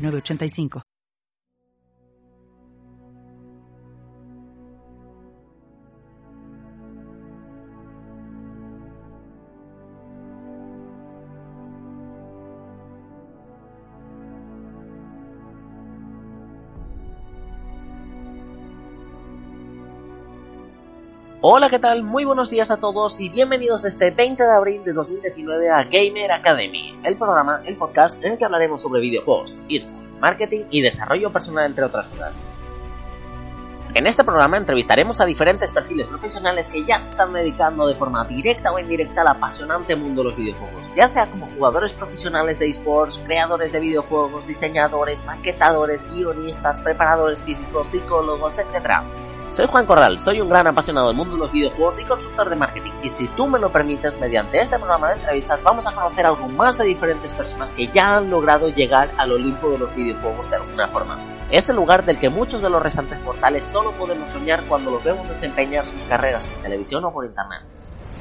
906985. Hola, ¿qué tal? Muy buenos días a todos y bienvenidos este 20 de abril de 2019 a Gamer Academy, el programa, el podcast en el que hablaremos sobre videojuegos, eSport, marketing y desarrollo personal, entre otras cosas. En este programa entrevistaremos a diferentes perfiles profesionales que ya se están dedicando de forma directa o indirecta al apasionante mundo de los videojuegos, ya sea como jugadores profesionales de esports, creadores de videojuegos, diseñadores, maquetadores, guionistas, preparadores físicos, psicólogos, etc. Soy Juan Corral, soy un gran apasionado del mundo de los videojuegos y consultor de marketing. Y si tú me lo permites, mediante este programa de entrevistas vamos a conocer algo más de diferentes personas que ya han logrado llegar al Olimpo de los videojuegos de alguna forma. Este lugar del que muchos de los restantes portales solo podemos soñar cuando los vemos desempeñar sus carreras en televisión o por internet.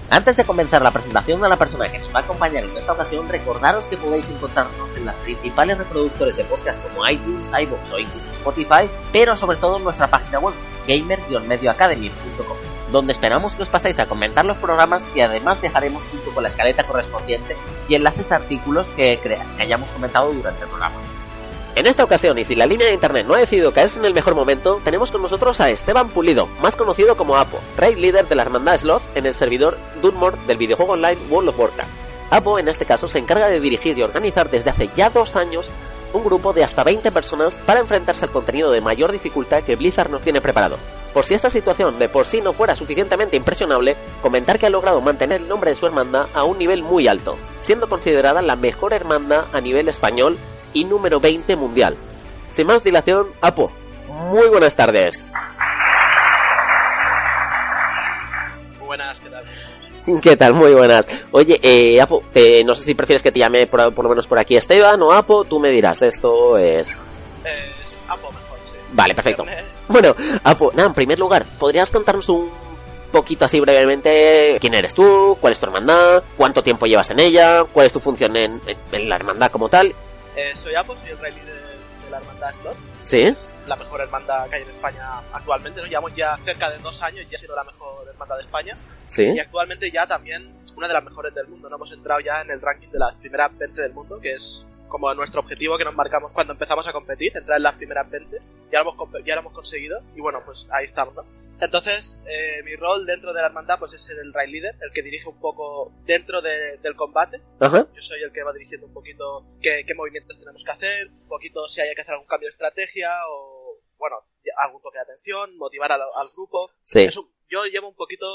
Antes de comenzar la presentación de la persona que nos va a acompañar en esta ocasión, recordaros que podéis encontrarnos en las principales reproductores de podcast como iTunes, iVoox o incluso Spotify, pero sobre todo en nuestra página web, gamer-medioacademy.com, donde esperamos que os paséis a comentar los programas y además dejaremos junto con la escaleta correspondiente y enlaces a artículos que, que hayamos comentado durante el programa. En esta ocasión, y si la línea de internet no ha decidido caerse en el mejor momento, tenemos con nosotros a Esteban Pulido, más conocido como Apo, raid líder de la hermandad Sloth en el servidor Dunmore del videojuego online World of Warcraft. Apo, en este caso, se encarga de dirigir y organizar desde hace ya dos años un grupo de hasta 20 personas para enfrentarse al contenido de mayor dificultad que Blizzard nos tiene preparado. Por si esta situación de por sí no fuera suficientemente impresionable, comentar que ha logrado mantener el nombre de su hermandad a un nivel muy alto, siendo considerada la mejor hermandad a nivel español y número 20 mundial. Sin más dilación, Apo, muy buenas tardes. ¿Qué tal? Muy buenas. Oye, eh, Apo, eh, no sé si prefieres que te llame por, por, lo menos por aquí Esteban o Apo, tú me dirás, esto es... Es Apo mejor, sí. Vale, perfecto. Bueno, Apo, nada, en primer lugar, ¿podrías contarnos un poquito así brevemente quién eres tú, cuál es tu hermandad, cuánto tiempo llevas en ella, cuál es tu función en, en la hermandad como tal? Eh, soy Apo, soy el rey líder de la hermandad Slot. ¿Sí? Es la mejor hermandad que hay en España actualmente. Nos llevamos ya cerca de dos años y ha sido la mejor hermandad de España. ¿Sí? Y actualmente ya también una de las mejores del mundo. No hemos entrado ya en el ranking de las primeras 20 del mundo, que es como nuestro objetivo que nos marcamos cuando empezamos a competir, entrar en las primeras 20. Ya lo hemos, ya lo hemos conseguido y bueno, pues ahí estamos, ¿no? Entonces, eh, mi rol dentro de la hermandad pues es ser el raid leader, el que dirige un poco dentro de, del combate. Ajá. Yo soy el que va dirigiendo un poquito qué, qué, movimientos tenemos que hacer, un poquito si hay que hacer algún cambio de estrategia o, bueno, algún toque de atención, motivar al, al grupo. Sí. Yo llevo un poquito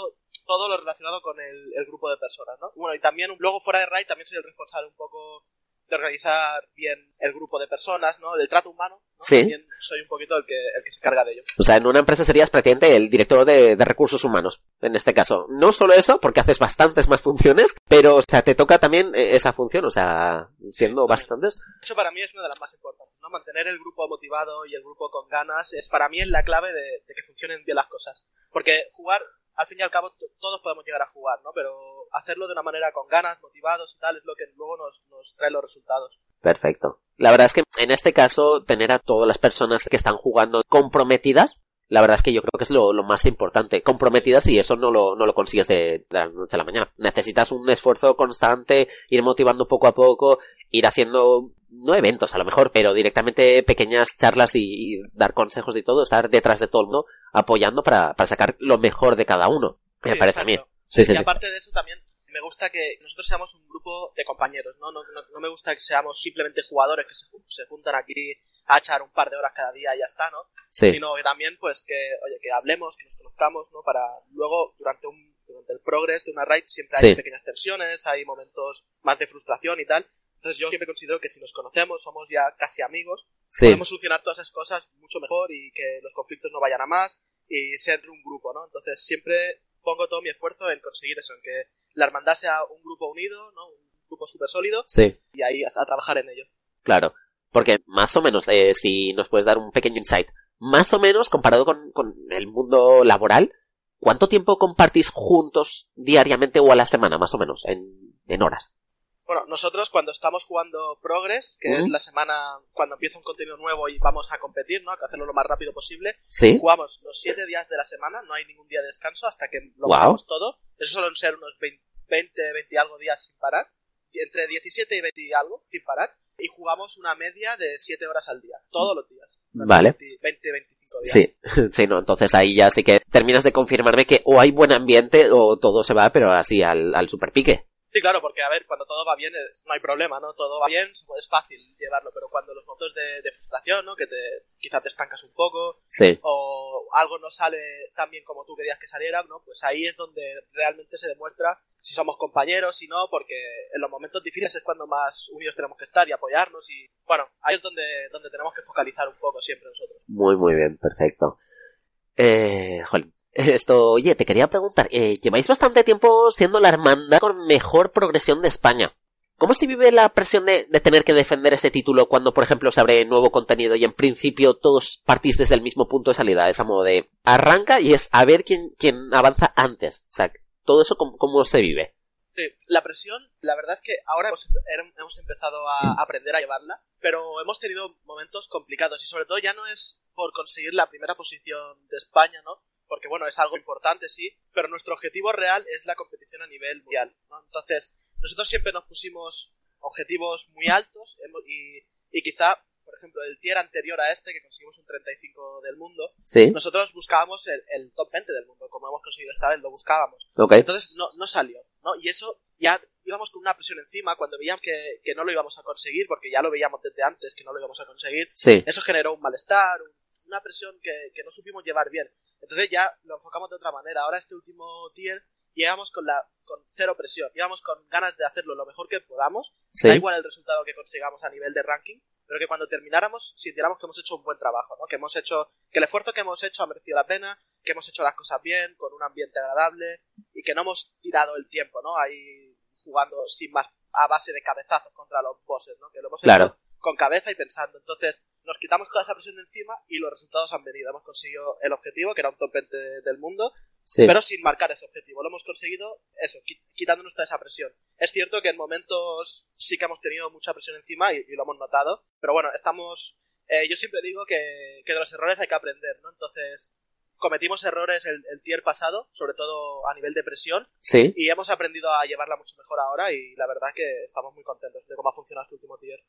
todo lo relacionado con el, el, grupo de personas, ¿no? Bueno, y también, luego fuera de raid, también soy el responsable un poco de organizar bien el grupo de personas, ¿no? El trato humano. ¿no? Sí. También soy un poquito el que, el que se encarga de ello. O sea, en una empresa serías prácticamente el director de, de, recursos humanos, en este caso. No solo eso, porque haces bastantes más funciones, pero, o sea, te toca también esa función, o sea, siendo sí, bastantes. Eso para mí es una de las más importantes, ¿no? Mantener el grupo motivado y el grupo con ganas es, para mí es la clave de, de que funcionen bien las cosas. Porque jugar, al fin y al cabo, todos podemos llegar a jugar, ¿no? Pero hacerlo de una manera con ganas, motivados y tal, es lo que luego nos, nos trae los resultados. Perfecto. La verdad es que en este caso, tener a todas las personas que están jugando comprometidas, la verdad es que yo creo que es lo, lo más importante. Comprometidas y eso no lo, no lo consigues de, de, la noche a la mañana. Necesitas un esfuerzo constante, ir motivando poco a poco, ir haciendo, no eventos a lo mejor, pero directamente pequeñas charlas y, y dar consejos y todo, estar detrás de todo el mundo apoyando para, para sacar lo mejor de cada uno. Me sí, parece exacto. a mí. Sí, sí, y aparte de eso también me gusta que nosotros seamos un grupo de compañeros, ¿no? No, no, no me gusta que seamos simplemente jugadores que se, se, juntan aquí a echar un par de horas cada día y ya está, ¿no? Sí. Sino que también, pues, que, oye, que hablemos, que nos conozcamos, ¿no? Para luego, durante un, durante el progress de una raid siempre hay Sí. pequeñas tensiones, hay momentos más de frustración y tal. Entonces yo siempre considero que si nos conocemos, somos ya casi amigos, Sí, podemos solucionar todas esas cosas mucho mejor y que los conflictos no vayan a más y ser un grupo, ¿no? Entonces siempre pongo todo mi esfuerzo en conseguir eso, en que la hermandad sea un grupo unido, ¿no? Un grupo súper sólido sí, y ahí a, a trabajar en ello. claro. Porque más o menos, eh, si nos puedes dar un pequeño insight, más o menos comparado con, con el mundo laboral, ¿cuánto tiempo compartís juntos diariamente o a la semana, más o menos, en, en horas? Bueno, nosotros cuando estamos jugando Progress, que es la semana cuando empieza un contenido nuevo y vamos a competir, ¿no? Hay que hacerlo lo más rápido posible. Sí, Jugamos los siete días de la semana, no hay ningún día de descanso hasta que lo Guau. hagamos todo. Eso suelen ser unos 20, 20, 20 y algo días sin parar. Entre 17 y 20 y algo sin parar. Y jugamos una media de 7 horas al día. Todos los días. vale. 20, 20 25 días. Sí, sí, no, entonces ahí ya sí que terminas de confirmarme que o hay buen ambiente o todo se va, pero así al, al super pique. Sí, claro, porque a ver, cuando todo va bien eh, no hay problema, ¿no? Todo va bien, es fácil llevarlo, pero cuando los momentos de, de frustración, ¿no? Que te, quizá te estancas un poco, Sí, o algo no sale tan bien como tú querías que saliera, ¿no? Pues ahí es donde realmente se demuestra si somos compañeros, si no, porque en los momentos difíciles es cuando más unidos tenemos que estar y apoyarnos y, bueno, ahí es donde, donde tenemos que focalizar un poco siempre nosotros. muy, muy bien, perfecto. Eh, jolín, esto, oye, te quería preguntar, eh, lleváis bastante tiempo siendo la hermandad con mejor progresión de España. ¿Cómo se vive la presión de, tener que defender este título cuando, por ejemplo, se abre nuevo contenido y en principio todos partís desde el mismo punto de salida? Es a modo de arranca y es a ver quién, quién avanza antes. O sea, todo eso cómo, cómo se vive. Sí, la presión, la verdad es que ahora hemos, hemos empezado a aprender a llevarla, pero hemos tenido momentos complicados y sobre todo ya no es por conseguir la primera posición de España, ¿no? Porque bueno, es algo importante, sí, pero nuestro objetivo real es la competición a nivel mundial, ¿no? Entonces, nosotros siempre nos pusimos objetivos muy altos y, y quizá, por ejemplo, el tier anterior a este, que conseguimos un 35 del mundo, ¿Sí? nosotros buscábamos el, el top 20 del mundo, como hemos conseguido esta vez, lo buscábamos. Entonces no, no salió, ¿no? Y eso ya íbamos con una presión encima cuando veíamos que, que no lo íbamos a conseguir, porque ya lo veíamos desde antes que no lo íbamos a conseguir. Sí. Eso generó un malestar, un- una presión que, que no supimos llevar bien. Entonces ya lo enfocamos de otra manera. Ahora este último tier llegamos con la con cero presión, íbamos con ganas de hacerlo lo mejor que podamos. Sí. Da igual el resultado que consigamos a nivel de ranking, pero que cuando termináramos sintiéramos que hemos hecho un buen trabajo, ¿no? Que hemos hecho, que el esfuerzo que hemos hecho ha merecido la pena, que hemos hecho las cosas bien, con un ambiente agradable y que no hemos tirado el tiempo, ¿no? Ahí jugando sin más a base de cabezazos contra los bosses, ¿no? Que lo hemos Claro. hecho con cabeza y pensando. Entonces, nos quitamos toda esa presión de encima y los resultados han venido. Hemos conseguido el objetivo, que era un top 20 del mundo, Sí. pero sin marcar ese objetivo. Lo hemos conseguido, eso, qui- quitándonos toda esa presión. Es cierto que en momentos sí que hemos tenido mucha presión encima y, y lo hemos notado, pero bueno, estamos... eh, yo siempre digo que, que de los errores hay que aprender, ¿no? Entonces, cometimos errores el, el tier pasado, sobre todo a nivel de presión, Sí. y hemos aprendido a llevarla mucho mejor ahora y la verdad que estamos muy contentos de cómo ha funcionado este último tier.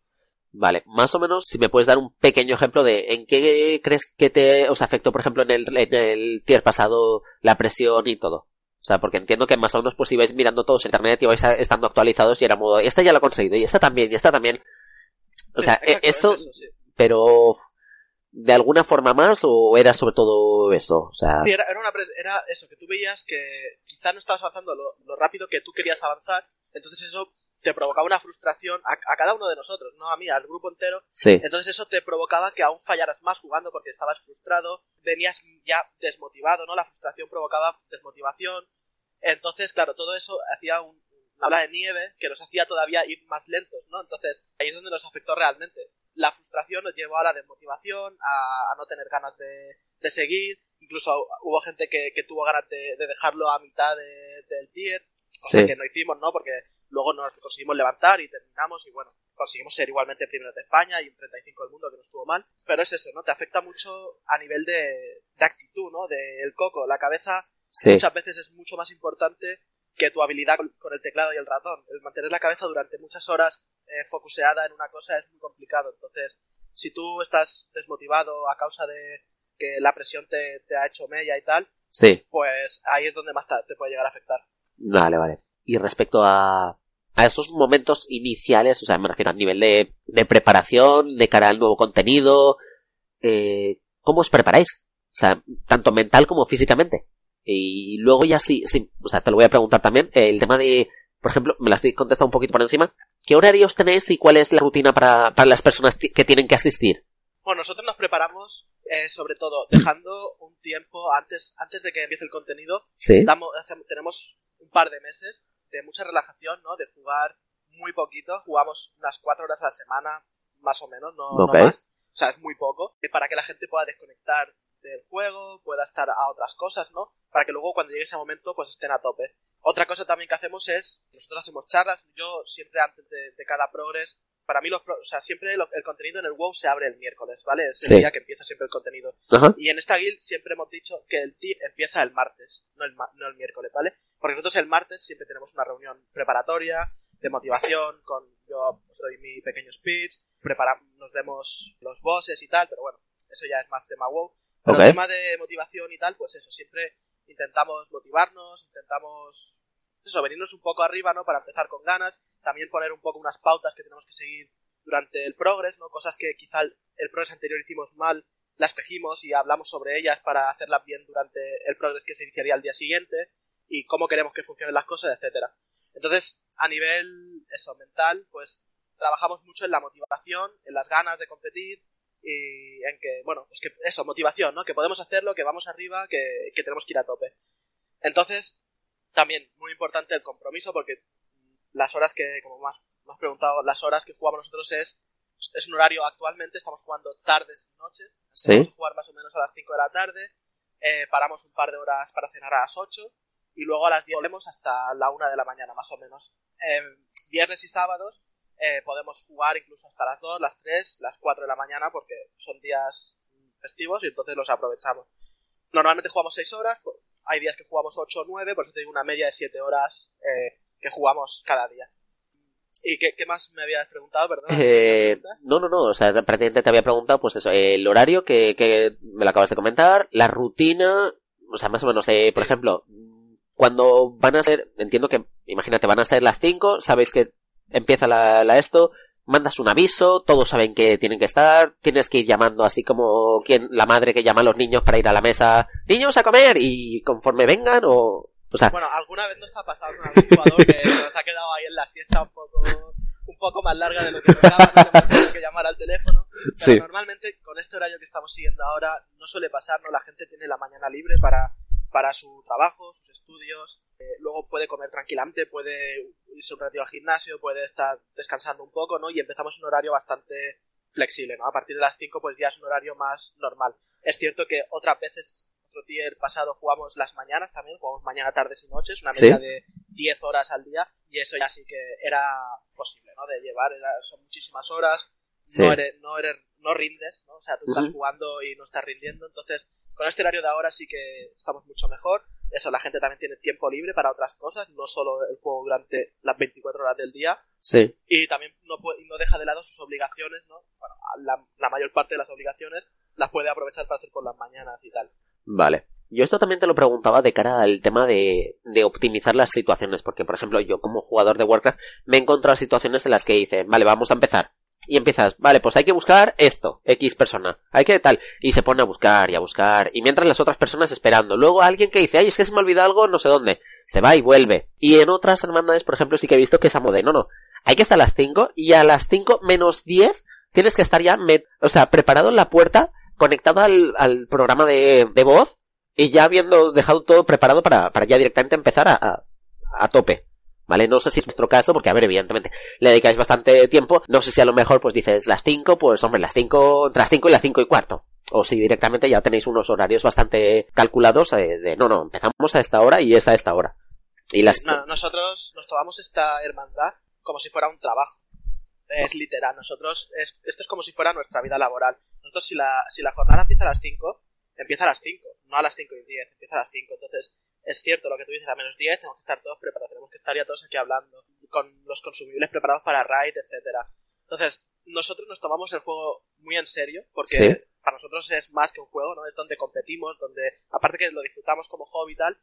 Vale, más o menos, si me puedes dar un pequeño ejemplo de en qué crees que te os afectó, por ejemplo, en el, en el tier pasado, la presión y todo. O sea, porque entiendo que más o menos pues ibais mirando todos en internet y vais estando actualizados y era modo, esta ya lo he conseguido, y esta también, y esta también. O sea, Sí, esto, es eso, sí. pero de alguna forma más o era sobre todo eso, o sea, Sí, era, era una era eso, que tú veías que quizá no estabas avanzando lo, lo rápido que tú querías avanzar, entonces eso te provocaba una frustración a, a cada uno de nosotros, no a mí, al grupo entero, sí, entonces eso te provocaba que aún fallaras más jugando porque estabas frustrado, venías ya desmotivado, ¿no? La frustración provocaba desmotivación, entonces, claro, todo eso hacía un- una bola de nieve que nos hacía todavía ir más lentos, ¿no? Entonces, ahí es donde nos afectó realmente. La frustración nos llevó a la desmotivación, a, a no tener ganas de, de seguir, incluso hubo gente que, que tuvo ganas de, de dejarlo a mitad de- del tier, Sí. que no hicimos, ¿no? Porque luego nos conseguimos levantar y terminamos y bueno, conseguimos ser igualmente primeros de España y un 35 del mundo que no estuvo mal, pero es eso, ¿no? Te afecta mucho a nivel de, de actitud, ¿no? Del coco, la cabeza sí, muchas veces es mucho más importante que tu habilidad con, con el teclado y el ratón. El mantener la cabeza durante muchas horas eh, focuseada en una cosa es muy complicado. Entonces, si tú estás desmotivado a causa de que la presión te, te ha hecho mella y tal, sí. pues ahí es donde más te puede llegar a afectar. Vale, vale. Y respecto a, a esos momentos iniciales, o sea, me refiero a nivel de, de preparación, de cara al nuevo contenido, eh, ¿cómo os preparáis? O sea, tanto mental como físicamente. Y luego ya sí, sí, o sea, te lo voy a preguntar también, eh, el tema de, por ejemplo, me las he contestado un poquito por encima, ¿Qué horarios tenéis y cuál es la rutina para, para las personas que tienen que asistir? Bueno, nosotros nos preparamos eh, sobre todo dejando un tiempo antes, antes de que empiece el contenido. Sí. Damos, tenemos un par de meses de mucha relajación, ¿no? De jugar muy poquito. Jugamos unas cuatro horas a la semana, más o menos, no, no más. O sea, es muy poco. Para que la gente pueda desconectar del juego, pueda estar a otras cosas, ¿no? Para que luego cuando llegue ese momento pues estén a tope. Otra cosa también que hacemos es, nosotros hacemos charlas, yo siempre antes de, cada progress, para mí los, o sea, siempre el contenido en el WoW se abre el miércoles, ¿vale? Es el día que empieza siempre el contenido. Y en esta guild siempre hemos dicho que el team empieza el martes, no el, no el miércoles, ¿vale? Porque nosotros el martes siempre tenemos una reunión preparatoria, de motivación, con yo os doy mi pequeño speech, preparamos, nos vemos los bosses y tal, pero bueno, eso ya es más tema WoW. Pero el tema de motivación y tal, pues eso, siempre intentamos motivarnos, intentamos eso, venirnos un poco arriba, ¿no? Para empezar con ganas, también poner un poco unas pautas que tenemos que seguir durante el progress, ¿no? Cosas que quizá el, progress anterior hicimos mal, las tejimos y hablamos sobre ellas para hacerlas bien durante el progress que se iniciaría al día siguiente y cómo queremos que funcionen las cosas, etcétera. Entonces, a nivel eso mental, pues trabajamos mucho en la motivación, en las ganas de competir, y en que, bueno, pues que eso, motivación, ¿no? Que podemos hacerlo, que vamos arriba, que, tenemos que ir a tope. Entonces, también muy importante el compromiso porque las horas que, como más, más preguntado, las horas que jugamos nosotros es, es un horario actualmente, estamos jugando tardes y noches. ¿Sí? Vamos a jugar más o menos a las 5 de la tarde, eh, paramos un par de horas para cenar a las 8 y luego a las 10 volvemos hasta la 1 de la mañana más o menos. Eh, viernes y sábados eh, podemos jugar incluso hasta las 2, las 3, las 4 de la mañana porque son días festivos y entonces los aprovechamos. Normalmente jugamos 6 horas, hay días que jugamos 8 o 9, por eso tengo una media de 7 horas eh, que jugamos cada día. ¿Y qué, más me habías preguntado, perdón? Eh, no, no, no, o sea, prácticamente te había preguntado, pues eso, el horario que, que me lo acabas de comentar, la rutina, o sea, más o menos, por ejemplo, cuando van a ser, entiendo que, imagínate, van a ser las 5, sabéis que empieza la, la esto, mandas un aviso, todos saben que tienen que estar, tienes que ir llamando así como quien, la madre que llama a los niños para ir a la mesa, niños a comer, y conforme vengan, o, o sea... Bueno, alguna vez nos ha pasado con algún jugador que nos ha quedado ahí en la siesta un poco, un poco más larga de lo que esperaba, no que llamar al teléfono, pero sí. normalmente con este horario que estamos siguiendo ahora no suele pasar, ¿no? La gente tiene la mañana libre para para su trabajo, sus estudios, eh, luego puede comer tranquilamente, puede irse un ratito al gimnasio, puede estar descansando un poco, ¿no? Y empezamos un horario bastante flexible, ¿no? A partir de las 5 pues ya es un horario más normal. Es cierto que otras veces, otro tier pasado jugamos las mañanas también, jugamos mañana, tardes y noches, una media de 10 horas al día, y eso ya sí que era posible, ¿no? De llevar, son muchísimas horas, no, eres, no, eres, no rindes, ¿no? O sea, tú estás jugando y no estás rindiendo, entonces con este horario de ahora sí que estamos mucho mejor. Eso, la gente también tiene tiempo libre para otras cosas, no solo el juego durante las 24 horas del día. Sí. Y también no, no deja de lado sus obligaciones, ¿no? Bueno, la, la mayor parte de las obligaciones las puede aprovechar para hacer por las mañanas y tal. Vale. Yo esto también te lo preguntaba de cara al tema de, de optimizar las situaciones, porque por ejemplo yo como jugador de Warcraft me he encontrado situaciones en las que dice, vale, vamos a empezar y empiezas, vale, pues hay que buscar esto, X persona, hay que tal, y se pone a buscar y a buscar, y mientras las otras personas esperando, luego alguien que dice, ay, es que se me olvida algo, no sé dónde, se va y vuelve, y en otras hermandades, por ejemplo, sí que he visto que es a mode, no, no, hay que estar a las 5, y a las 5 menos 10 tienes que estar ya, o sea, preparado en la puerta, conectado al, al programa de, de voz, y ya habiendo dejado todo preparado para, para ya directamente empezar a, a, a tope. ¿Vale? No sé si es nuestro caso, porque a ver, evidentemente le dedicáis bastante tiempo. No sé si a lo mejor pues dices las 5, pues hombre, las 5, entre las 5 y las 5 y cuarto. O si directamente ya tenéis unos horarios bastante calculados eh, de, no, no, empezamos a esta hora y es a esta hora. Y las... No, nosotros nos tomamos esta hermandad como si fuera un trabajo. Es literal, nosotros, es, esto es como si fuera nuestra vida laboral. Nosotros si la, si la jornada empieza a las 5, empieza a las 5, no a las 5 y 10, empieza a las 5. Entonces, es cierto lo que tú dices, a menos 10 tenemos que estar todos preparados, tenemos que estar ya todos aquí hablando, con los consumibles preparados para raid, etcétera. Entonces, nosotros nos tomamos el juego muy en serio, porque para nosotros es más que un juego, ¿no? Es donde competimos, donde, aparte que lo disfrutamos como hobby y tal,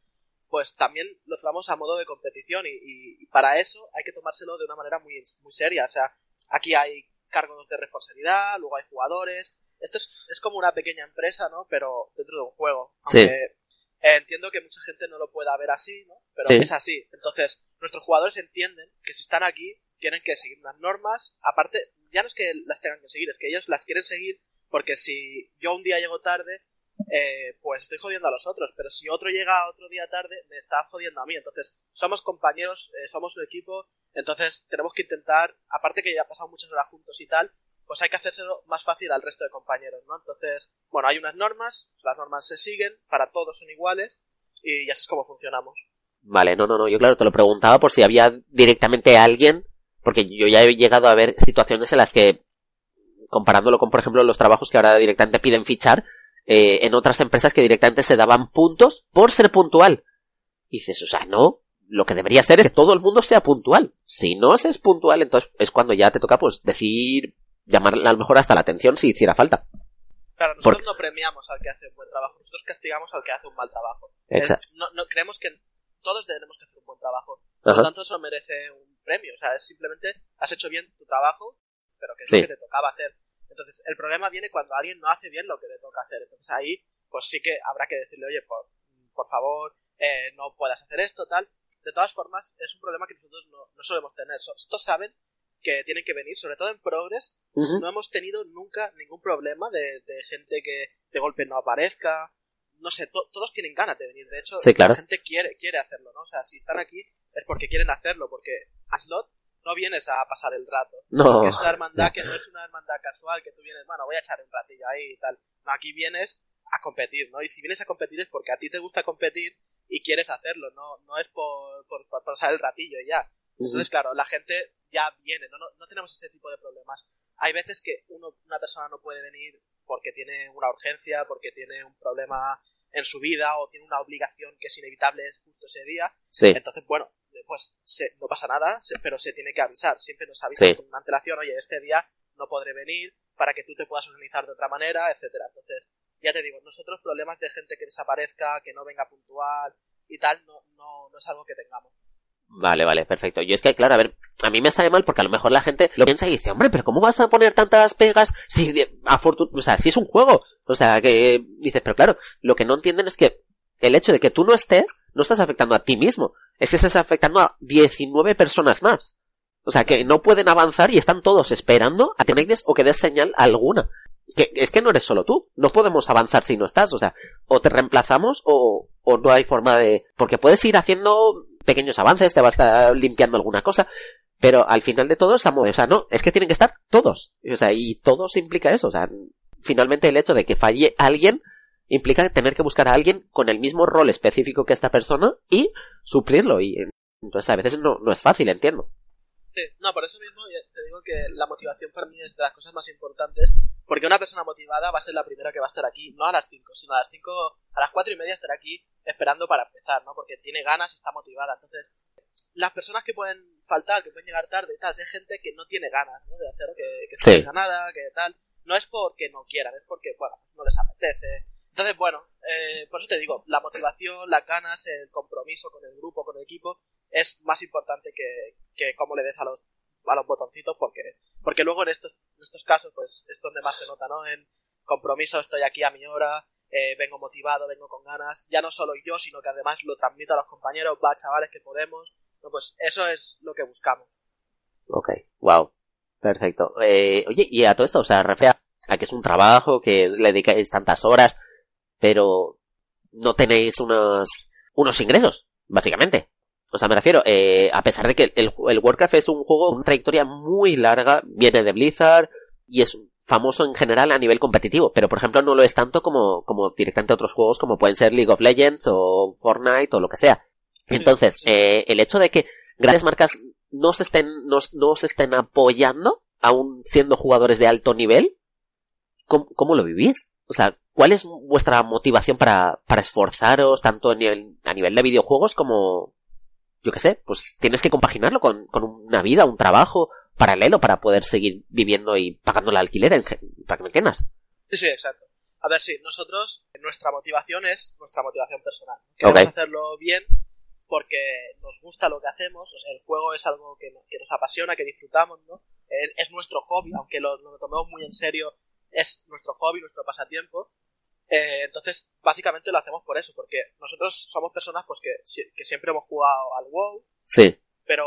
pues también lo tomamos a modo de competición y, para eso hay que tomárselo de una manera muy, muy seria. O sea, aquí hay cargos de responsabilidad, luego hay jugadores. Esto es, es como una pequeña empresa, ¿no? Pero dentro de un juego. Aunque eh, entiendo que mucha gente no lo pueda ver así, ¿no? Pero es así. Entonces, nuestros jugadores entienden que si están aquí, tienen que seguir unas normas. Aparte, ya no es que las tengan que seguir, es que ellos las quieren seguir porque si yo un día llego tarde, eh, pues estoy jodiendo a los otros, pero si otro llega otro día tarde, me está jodiendo a mí. Entonces, somos compañeros, eh, somos un equipo, entonces tenemos que intentar, aparte que ya pasado muchas horas juntos y tal, pues hay que hacérselo más fácil al resto de compañeros, ¿no? Entonces, bueno, hay unas normas, las normas se siguen, para todos son iguales, y así es como funcionamos. Vale, no, no, no, yo claro, te lo preguntaba por si había directamente alguien, porque yo ya he llegado a ver situaciones en las que, comparándolo con, por ejemplo, los trabajos que ahora directamente piden fichar, eh, en otras empresas que directamente se daban puntos por ser puntual. Y dices, o sea, no, lo que debería ser es que todo el mundo sea puntual. Si no es puntual, entonces es cuando ya te toca, pues, decir, llamar a lo mejor hasta la atención si hiciera falta. Claro, nosotros no premiamos al que hace un buen trabajo, nosotros castigamos al que hace un mal trabajo. Exacto. no, no, creemos que todos tenemos que hacer un buen trabajo. Por lo tanto, eso merece un premio. O sea, es simplemente has hecho bien tu trabajo, pero que es lo que te tocaba hacer. Entonces, el problema viene cuando alguien no hace bien lo que le toca hacer. Entonces ahí, pues sí que habrá que decirle, oye, por, por favor, eh, no puedas hacer esto, tal. De todas formas, es un problema que nosotros no, no solemos tener. Estos saben que tienen que venir, sobre todo en Progress, no hemos tenido nunca ningún problema de, de, gente que de golpe no aparezca. No sé, todos tienen ganas de venir. De hecho, la gente quiere, quiere hacerlo, ¿no? O sea, si están aquí es porque quieren hacerlo, porque a Slot no vienes a pasar el rato. No. Es una hermandad que no es una hermandad casual que tú vienes, bueno, voy a echar un ratillo ahí y tal. No, aquí vienes a competir, ¿no? Y si vienes a competir es porque a ti te gusta competir y quieres hacerlo, no, no es por, por, pasar el ratillo y ya. Entonces, claro, la gente ya viene, ¿no? No, tenemos ese tipo de problemas. Hay veces que uno, una persona no puede venir porque tiene una urgencia, porque tiene un problema en su vida o tiene una obligación que es inevitable justo ese día. Sí. Entonces, bueno, pues no pasa nada, pero se tiene que avisar. Siempre nos avisan con una antelación, oye, este día no podré venir para que tú te puedas organizar de otra manera, etcétera. Entonces, ya te digo, nosotros problemas de gente que desaparezca, que no venga puntual y tal, no, no, no es algo que tengamos. Vale, vale, perfecto. Yo es que, claro, a ver, a mí me sale mal porque a lo mejor la gente lo piensa y dice, hombre, pero ¿cómo vas a poner tantas pegas si, o sea, si es un juego? O sea, que dices, pero claro, lo que no entienden es que el hecho de que tú no estés, no estás afectando a ti mismo. Es que estás afectando a 19 personas más. O sea, que no pueden avanzar y están todos esperando a que conectes o que des señal alguna. Que es que no eres solo tú. No podemos avanzar si no estás. O sea, o te reemplazamos o, o no hay forma de... Porque puedes ir haciendo pequeños avances, te vas a estar limpiando alguna cosa, pero al final de todo amor. O sea, no, es que tienen que estar todos. O sea, y todos implica eso. O sea, finalmente el hecho de que falle alguien implica tener que buscar a alguien con el mismo rol específico que esta persona y suplirlo. Y entonces a veces no, no es fácil, entiendo. Sí, no, por eso mismo te digo que la motivación para mí es de las cosas más importantes, porque una persona motivada va a ser la primera que va a estar aquí, no a las 5, sino a las 5, a las 4 y media estar aquí esperando para empezar, ¿no? Porque tiene ganas y está motivada. Entonces, las personas que pueden faltar, que pueden llegar tarde y tal, es gente que no tiene ganas, ¿no? De hacer que, que sí. nada, que tal. No es porque no quieran, es porque, bueno, no les apetece, entonces, bueno, eh, por eso te digo, la motivación, las ganas, el compromiso con el grupo, con el equipo, es más importante que, que cómo le des a los, a los botoncitos, porque, porque luego en estos, en estos casos, pues es donde más se nota, ¿no? En compromiso, estoy aquí a mi hora, eh, vengo motivado, vengo con ganas, ya no solo yo, sino que además lo transmito a los compañeros, va, chavales, que podemos, no, pues eso es lo que buscamos. Ok, wow, perfecto. Eh, oye, y a todo esto, o sea, refiere a que es un trabajo, que le dedicáis tantas horas, pero no tenéis unos, unos ingresos, básicamente. O sea, me refiero, eh, a pesar de que el, el Warcraft es un juego, una trayectoria muy larga, viene de Blizzard y es famoso en general a nivel competitivo, pero por ejemplo no lo es tanto como, como directamente otros juegos como pueden ser League of Legends o Fortnite o lo que sea. Entonces, eh, el hecho de que grandes marcas no se estén, no, no se estén apoyando, aún siendo jugadores de alto nivel, ¿cómo, cómo lo vivís? O sea, ¿Cuál es vuestra motivación para, para esforzaros tanto a nivel, a nivel de videojuegos como, yo qué sé, pues tienes que compaginarlo con, con una vida, un trabajo paralelo para poder seguir viviendo y pagando la alquiler, en, para que me entiendas? Sí, sí, exacto. A ver, sí, nosotros, nuestra motivación es nuestra motivación personal. Queremos hacerlo bien porque nos gusta lo que hacemos, o sea, el juego es algo que, que nos apasiona, que disfrutamos, ¿no? Es, es nuestro hobby, aunque lo, lo, tomemos muy en serio, es nuestro hobby, nuestro pasatiempo, eh, entonces, básicamente lo hacemos por eso, porque nosotros somos personas pues que, que siempre hemos jugado al WoW, sí. pero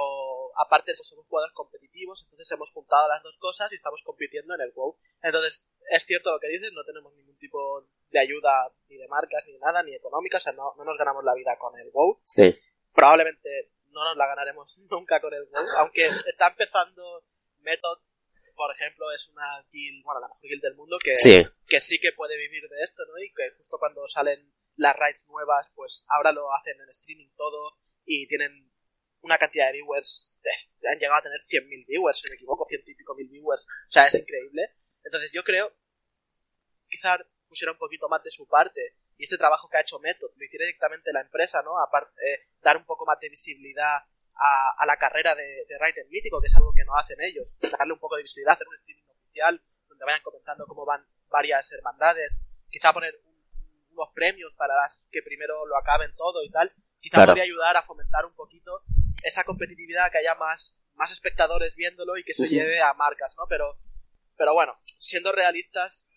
aparte de eso, somos jugadores competitivos, entonces hemos juntado las dos cosas y estamos compitiendo en el WoW. Entonces, es cierto lo que dices, no tenemos ningún tipo de ayuda ni de marcas, ni nada, ni económica, o sea, no, no nos ganamos la vida con el WoW. Sí. Probablemente no nos la ganaremos nunca con el WoW, aunque está empezando Method, por ejemplo, es una guild, bueno, la mejor guild del mundo, que Sí. que sí que puede vivir de esto, ¿no? Y que justo cuando salen las raids nuevas, pues ahora lo hacen en streaming todo y tienen una cantidad de viewers, eh, han llegado a tener 100.000 viewers, si no me equivoco, ciento y pico mil viewers, o sea, es Sí. increíble. Entonces yo creo, quizá pusiera un poquito más de su parte y este trabajo que ha hecho Method lo hiciera directamente la empresa, ¿no? Aparte, eh, dar un poco más de visibilidad a, a la carrera de, de Raiden Mítico, que es algo que no hacen ellos, darle un poco de visibilidad, hacer un streaming oficial donde vayan comentando cómo van varias hermandades, quizá poner un- unos premios para las que primero lo acaben todo y tal, quizá Claro. podría ayudar a fomentar un poquito esa competitividad, que haya más, más espectadores viéndolo y que se lleve a marcas, ¿no? Pero, pero bueno, siendo realistas,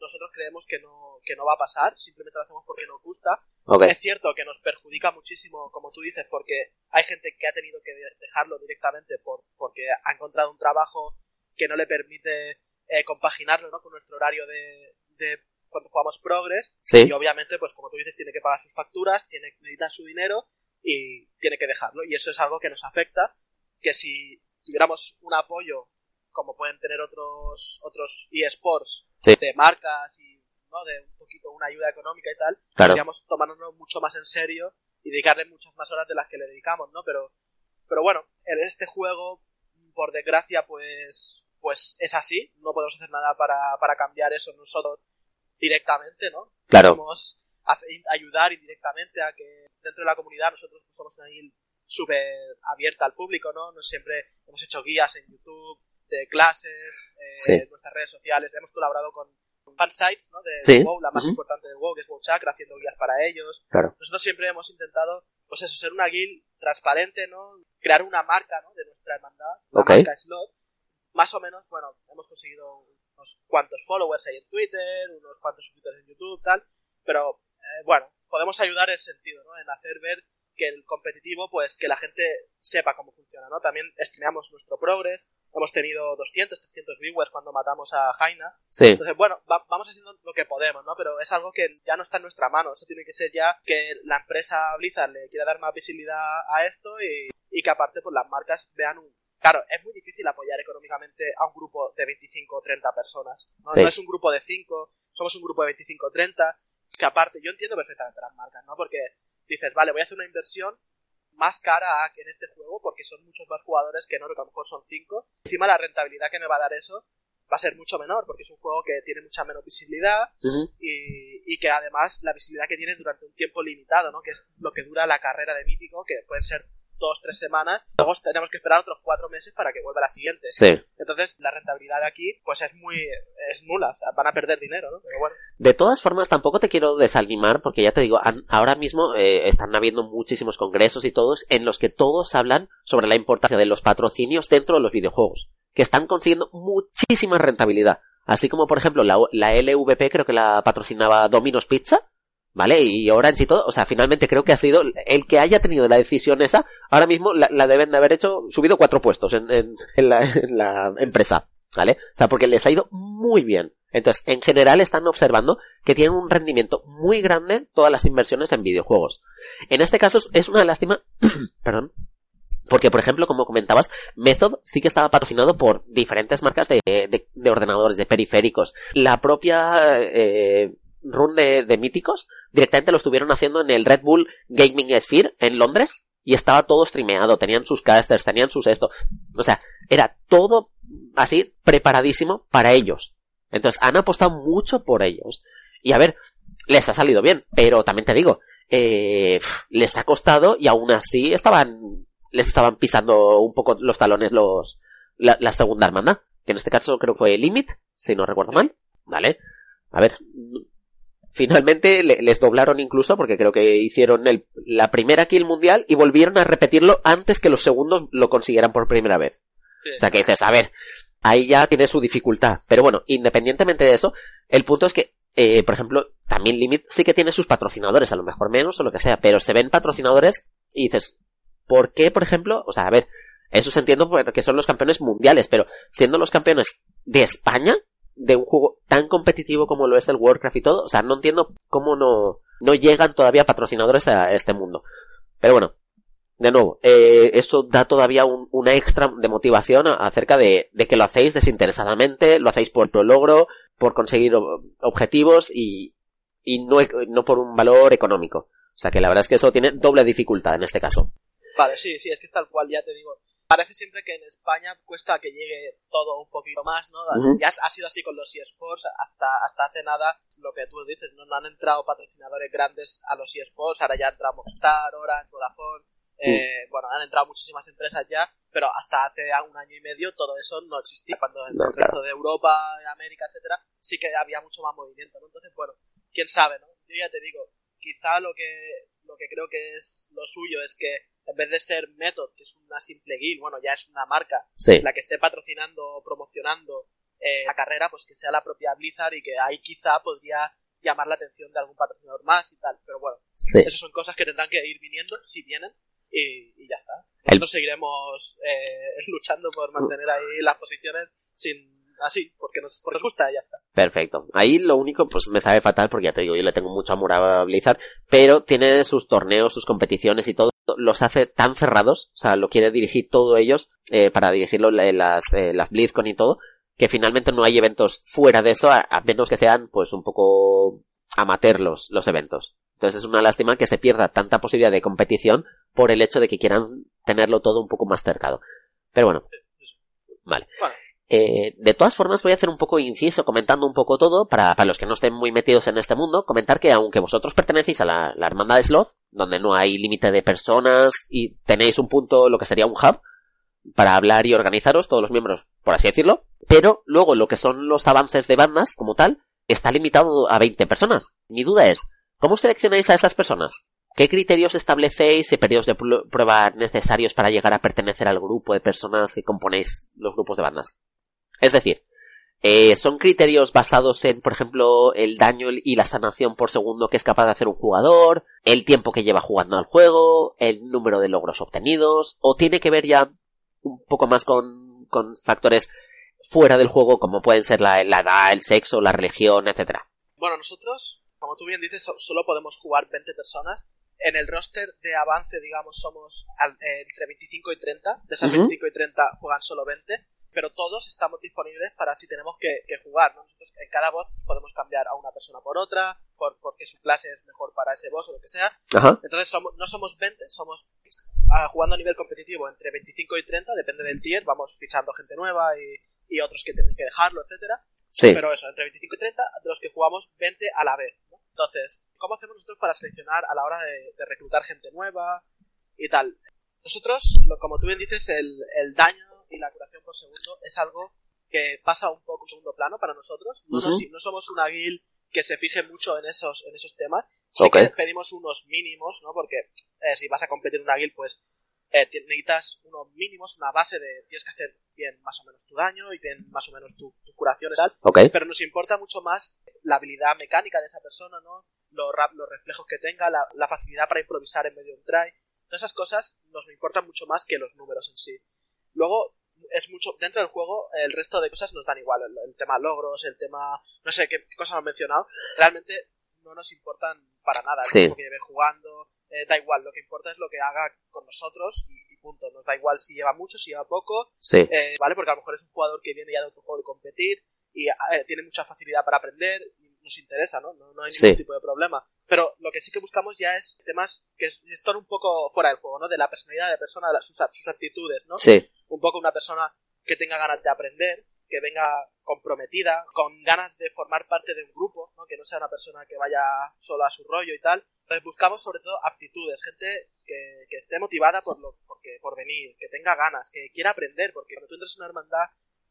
nosotros creemos que no, que no va a pasar, simplemente lo hacemos porque nos gusta. Es cierto que nos perjudica muchísimo, como tú dices, porque hay gente que ha tenido que de- dejarlo directamente por, porque ha encontrado un trabajo que no le permite eh, compaginarlo ¿no? con nuestro horario de, de cuando jugamos Progress. Sí. Y obviamente, pues como tú dices, tiene que pagar sus facturas, tiene que necesitar su dinero y tiene que dejarlo. Y eso es algo que nos afecta, que si tuviéramos un apoyo como pueden tener otros otros eSports Sí. de marcas y ¿no? de un poquito una ayuda económica y tal, Claro. podríamos tomárnoslo mucho más en serio y dedicarle muchas más horas de las que le dedicamos, ¿no? Pero, pero bueno, en este juego, por desgracia, pues, pues es así. No podemos hacer nada para, para cambiar eso nosotros directamente, ¿no? Claro. Podemos ayudar indirectamente a que dentro de la comunidad nosotros pues, somos una súper abierta al público, ¿no? No siempre hemos hecho guías en YouTube de clases, eh, Sí. nuestras redes sociales, hemos colaborado con con fansites, ¿no? De, Sí. de WoW, la más importante de WoW, que es WoW Chakra, haciendo guías para ellos. Claro. Nosotros siempre hemos intentado, pues eso, ser una guild transparente, ¿no? Crear una marca, ¿no? De nuestra hermandad, la Ok. marca Slot. Más o menos, bueno, hemos conseguido unos cuantos followers ahí en Twitter, unos cuantos suscriptores en YouTube, tal. Pero, eh, bueno, podemos ayudar en ese sentido, ¿no? En hacer ver que el competitivo, pues que la gente sepa cómo funciona, ¿no? También streameamos nuestro progress, hemos tenido 200, 300 viewers cuando matamos a Jaina. Sí. Entonces, bueno, va- vamos haciendo lo que podemos, ¿no? Pero es algo que ya no está en nuestra mano. Eso tiene que ser ya que la empresa Blizzard le quiera dar más visibilidad a esto y, y que aparte, pues las marcas vean un... Claro, es muy difícil apoyar económicamente a un grupo de 25 o 30 personas. ¿no? Sí. No es un grupo de 5, somos un grupo de 25 o 30. Que aparte, yo entiendo perfectamente las marcas, ¿no? Porque dices, vale, voy a hacer una inversión más cara en este juego porque son muchos más jugadores que no, que a lo mejor son 5. Encima la rentabilidad que me va a dar eso va a ser mucho menor porque es un juego que tiene mucha menos visibilidad y, y que además la visibilidad que tiene es durante un tiempo limitado, ¿no? Que es lo que dura la carrera de Mítico, que pueden ser dos, tres semanas. Luego tenemos que esperar otros cuatro meses para que vuelva la siguiente. Sí. Entonces la rentabilidad de aquí pues es muy es nula, o sea, van a perder dinero, ¿no? Pero bueno. De todas formas, tampoco te quiero desanimar, porque ya te digo, ahora mismo eh, están habiendo muchísimos congresos y todos en los que todos hablan sobre la importancia de los patrocinios dentro de los videojuegos, que están consiguiendo muchísima rentabilidad. Así como, por ejemplo, la, la LVP creo que la patrocinaba Domino's Pizza, ¿vale? Y Orange y todo, o sea, finalmente creo que ha sido el que haya tenido la decisión esa, ahora mismo la, deben de haber hecho, subido cuatro puestos en, la, empresa, ¿vale? O sea, porque les ha ido muy bien. Entonces, en general están observando que tienen un rendimiento muy grande todas las inversiones en videojuegos. En este caso es una lástima, perdón, porque por ejemplo, como comentabas, Method sí que estaba patrocinado por diferentes marcas de, de- de ordenadores, de periféricos. La propia eh, run de, de míticos directamente lo estuvieron haciendo en el Red Bull Gaming Sphere en Londres y estaba todo streameado, tenían sus casters, tenían sus esto. O sea, era todo así preparadísimo para ellos. Entonces han apostado mucho por ellos. Y a ver, les ha salido bien, pero también te digo, eh, les ha costado y aún así estaban, les estaban pisando un poco los talones los, la, la segunda hermandad, que en este caso creo que fue Limit, si no recuerdo mal, ¿vale? A ver, finalmente le- les doblaron incluso porque creo que hicieron el, la primera kill mundial y volvieron a repetirlo antes que los segundos lo consiguieran por primera vez. Sí. O sea que dices, a ver, ahí ya tiene su dificultad. Pero bueno, independientemente de eso, el punto es que, eh, por ejemplo, también Limit sí que tiene sus patrocinadores, a lo mejor menos o lo que sea, pero se ven patrocinadores y dices, ¿por qué, por ejemplo? O sea, a ver, Eso se entiende porque son los campeones mundiales, pero siendo los campeones de España, de un juego tan competitivo como lo es el Warcraft y todo, o sea, no entiendo cómo no, no llegan todavía patrocinadores a este mundo. Pero bueno, de nuevo, eh, esto da todavía un, una extra de motivación acerca de, de, que lo hacéis desinteresadamente, lo hacéis por tu logro, por conseguir objetivos y, y no, no por un valor económico. O sea que la verdad es que eso tiene doble dificultad en este caso. Vale, sí, sí, es que es tal cual, ya te digo. Parece siempre que en España cuesta que llegue todo un poquito más, ¿no? Ya ha sido así con los eSports, hasta, hasta hace nada, lo que tú dices, no, no han entrado patrocinadores grandes a los eSports, ahora ya entra Movistar, Orange, Vodafone, eh, bueno, han entrado muchísimas empresas ya, pero hasta hace un año y medio todo eso no existía. Cuando en el resto de Europa, América, etcétera, sí que había mucho más movimiento, ¿no? Entonces, bueno, quién sabe, ¿no? Yo ya te digo, quizá lo que, lo que creo que es lo suyo es que en vez de ser Method, que es una simple guild, bueno, ya es una marca, la que esté patrocinando o promocionando eh, la carrera, pues que sea la propia Blizzard y que ahí quizá podría llamar la atención de algún patrocinador más y tal. Pero bueno, esas son cosas que tendrán que ir viniendo, si vienen, y, ya está. Nosotros seguiremos eh, luchando por mantener ahí las posiciones sin así, porque nos, porque nos gusta y ya está. Perfecto. Ahí lo único, pues me sabe fatal porque ya te digo, yo le tengo mucho amor a Blizzard, pero tiene sus torneos, sus competiciones y todo, los hace tan cerrados, o sea, lo quiere dirigir todo ellos, eh, para dirigirlo en las, eh, las BlizzCon y todo, que finalmente no hay eventos fuera de eso, a, menos que sean, pues, un poco amateur los, los eventos. Entonces es una lástima que se pierda tanta posibilidad de competición por el hecho de que quieran tenerlo todo un poco más cercado. Pero bueno. Vale. Eh, de todas formas, voy a hacer un poco inciso comentando un poco todo para, para los que no estén muy metidos en este mundo. Comentar que aunque vosotros pertenecéis a la, la hermandad de Sloth, donde no hay límite de personas y tenéis un punto, lo que sería un hub, para hablar y organizaros, todos los miembros, por así decirlo, pero luego lo que son los avances de bandas como tal, está limitado a 20 personas. Mi duda es, ¿Cómo seleccionáis a esas personas? ¿Qué criterios establecéis y periodos de prueba necesarios para llegar a pertenecer al grupo de personas que componéis los grupos de bandas? Es decir, eh, ¿son criterios basados en, por ejemplo, el daño y la sanación por segundo que es capaz de hacer un jugador, el tiempo que lleva jugando al juego, el número de logros obtenidos, o tiene que ver ya un poco más con, con factores fuera del juego como pueden ser la, la edad, el sexo, la religión, etcétera? Bueno, nosotros como tú bien dices, solo podemos jugar 20 personas. En el roster de avance, digamos, somos eh, entre 25 y 30. De esas 25 y 30 juegan solo 20. Pero todos estamos disponibles para si tenemos que, jugar. Nosotros en cada voz podemos cambiar a una persona por otra, por, porque su clase es mejor para ese boss o lo que sea. Entonces somos, no somos 20, somos ah, jugando a nivel competitivo entre 25 y 30, depende del tier. Vamos fichando gente nueva y, y otros que tienen que dejarlo, etcétera. Pero eso, entre 25 y 30, de los que jugamos 20 a la vez. Entonces, ¿cómo hacemos nosotros para seleccionar a la hora de, reclutar gente nueva y tal? Nosotros, como tú bien dices, el, daño y la curación por segundo es algo que pasa un poco en segundo plano para nosotros. No, no somos una guild que se fije mucho en esos, en esos temas. Sí que pedimos unos mínimos, ¿no? Porque eh, si vas a competir en una guild, pues eh, necesitas unos mínimos, una base de tienes que hacer bien más o menos tu daño y bien más o menos tu, curación y tal. Pero nos importa mucho más la habilidad mecánica de esa persona, ¿no? Los, los reflejos que tenga, la, facilidad para improvisar en medio de un try. Todas esas cosas nos importan mucho más que los números en sí. Luego, es mucho, dentro del juego, el resto de cosas nos dan igual. El, tema logros, el tema, no sé qué, cosas han mencionado. Realmente no nos importan para nada. Sí. que lleve jugando, eh, da igual, lo que importa es lo que haga con nosotros y, punto. Nos da igual si lleva mucho, si lleva poco, eh, ¿vale? Porque a lo mejor es un jugador que viene ya de otro juego de competir y eh, tiene mucha facilidad para aprender y nos interesa, ¿no? No, hay ningún tipo de problema. Pero lo que sí que buscamos ya es temas que están un poco fuera del juego, ¿no? De la personalidad de la persona, de sus, sus actitudes, ¿no? Sí. Un poco una persona que tenga ganas de aprender, que venga comprometida, con ganas de formar parte de un grupo, ¿no? que no sea una persona que vaya solo a su rollo y tal. Entonces buscamos sobre todo aptitudes, gente que, que esté motivada por, lo, porque, por venir, que tenga ganas, que quiera aprender, porque cuando tú entras en una hermandad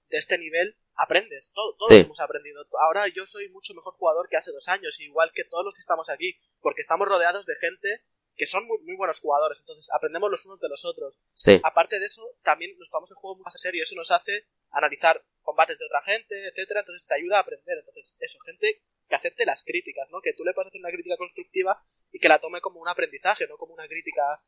de este nivel, aprendes, todo, todos hemos aprendido. Ahora yo soy mucho mejor jugador que hace dos años, igual que todos los que estamos aquí, porque estamos rodeados de gente que son muy, muy, buenos jugadores, entonces aprendemos los unos de los otros. Sí. Aparte de eso, también nos tomamos el juego más en serio, eso nos hace analizar combates de otra gente, etcétera, entonces te ayuda a aprender, entonces eso, gente que acepte las críticas, ¿no? Que tú le puedas hacer una crítica constructiva y que la tome como un aprendizaje, no como una crítica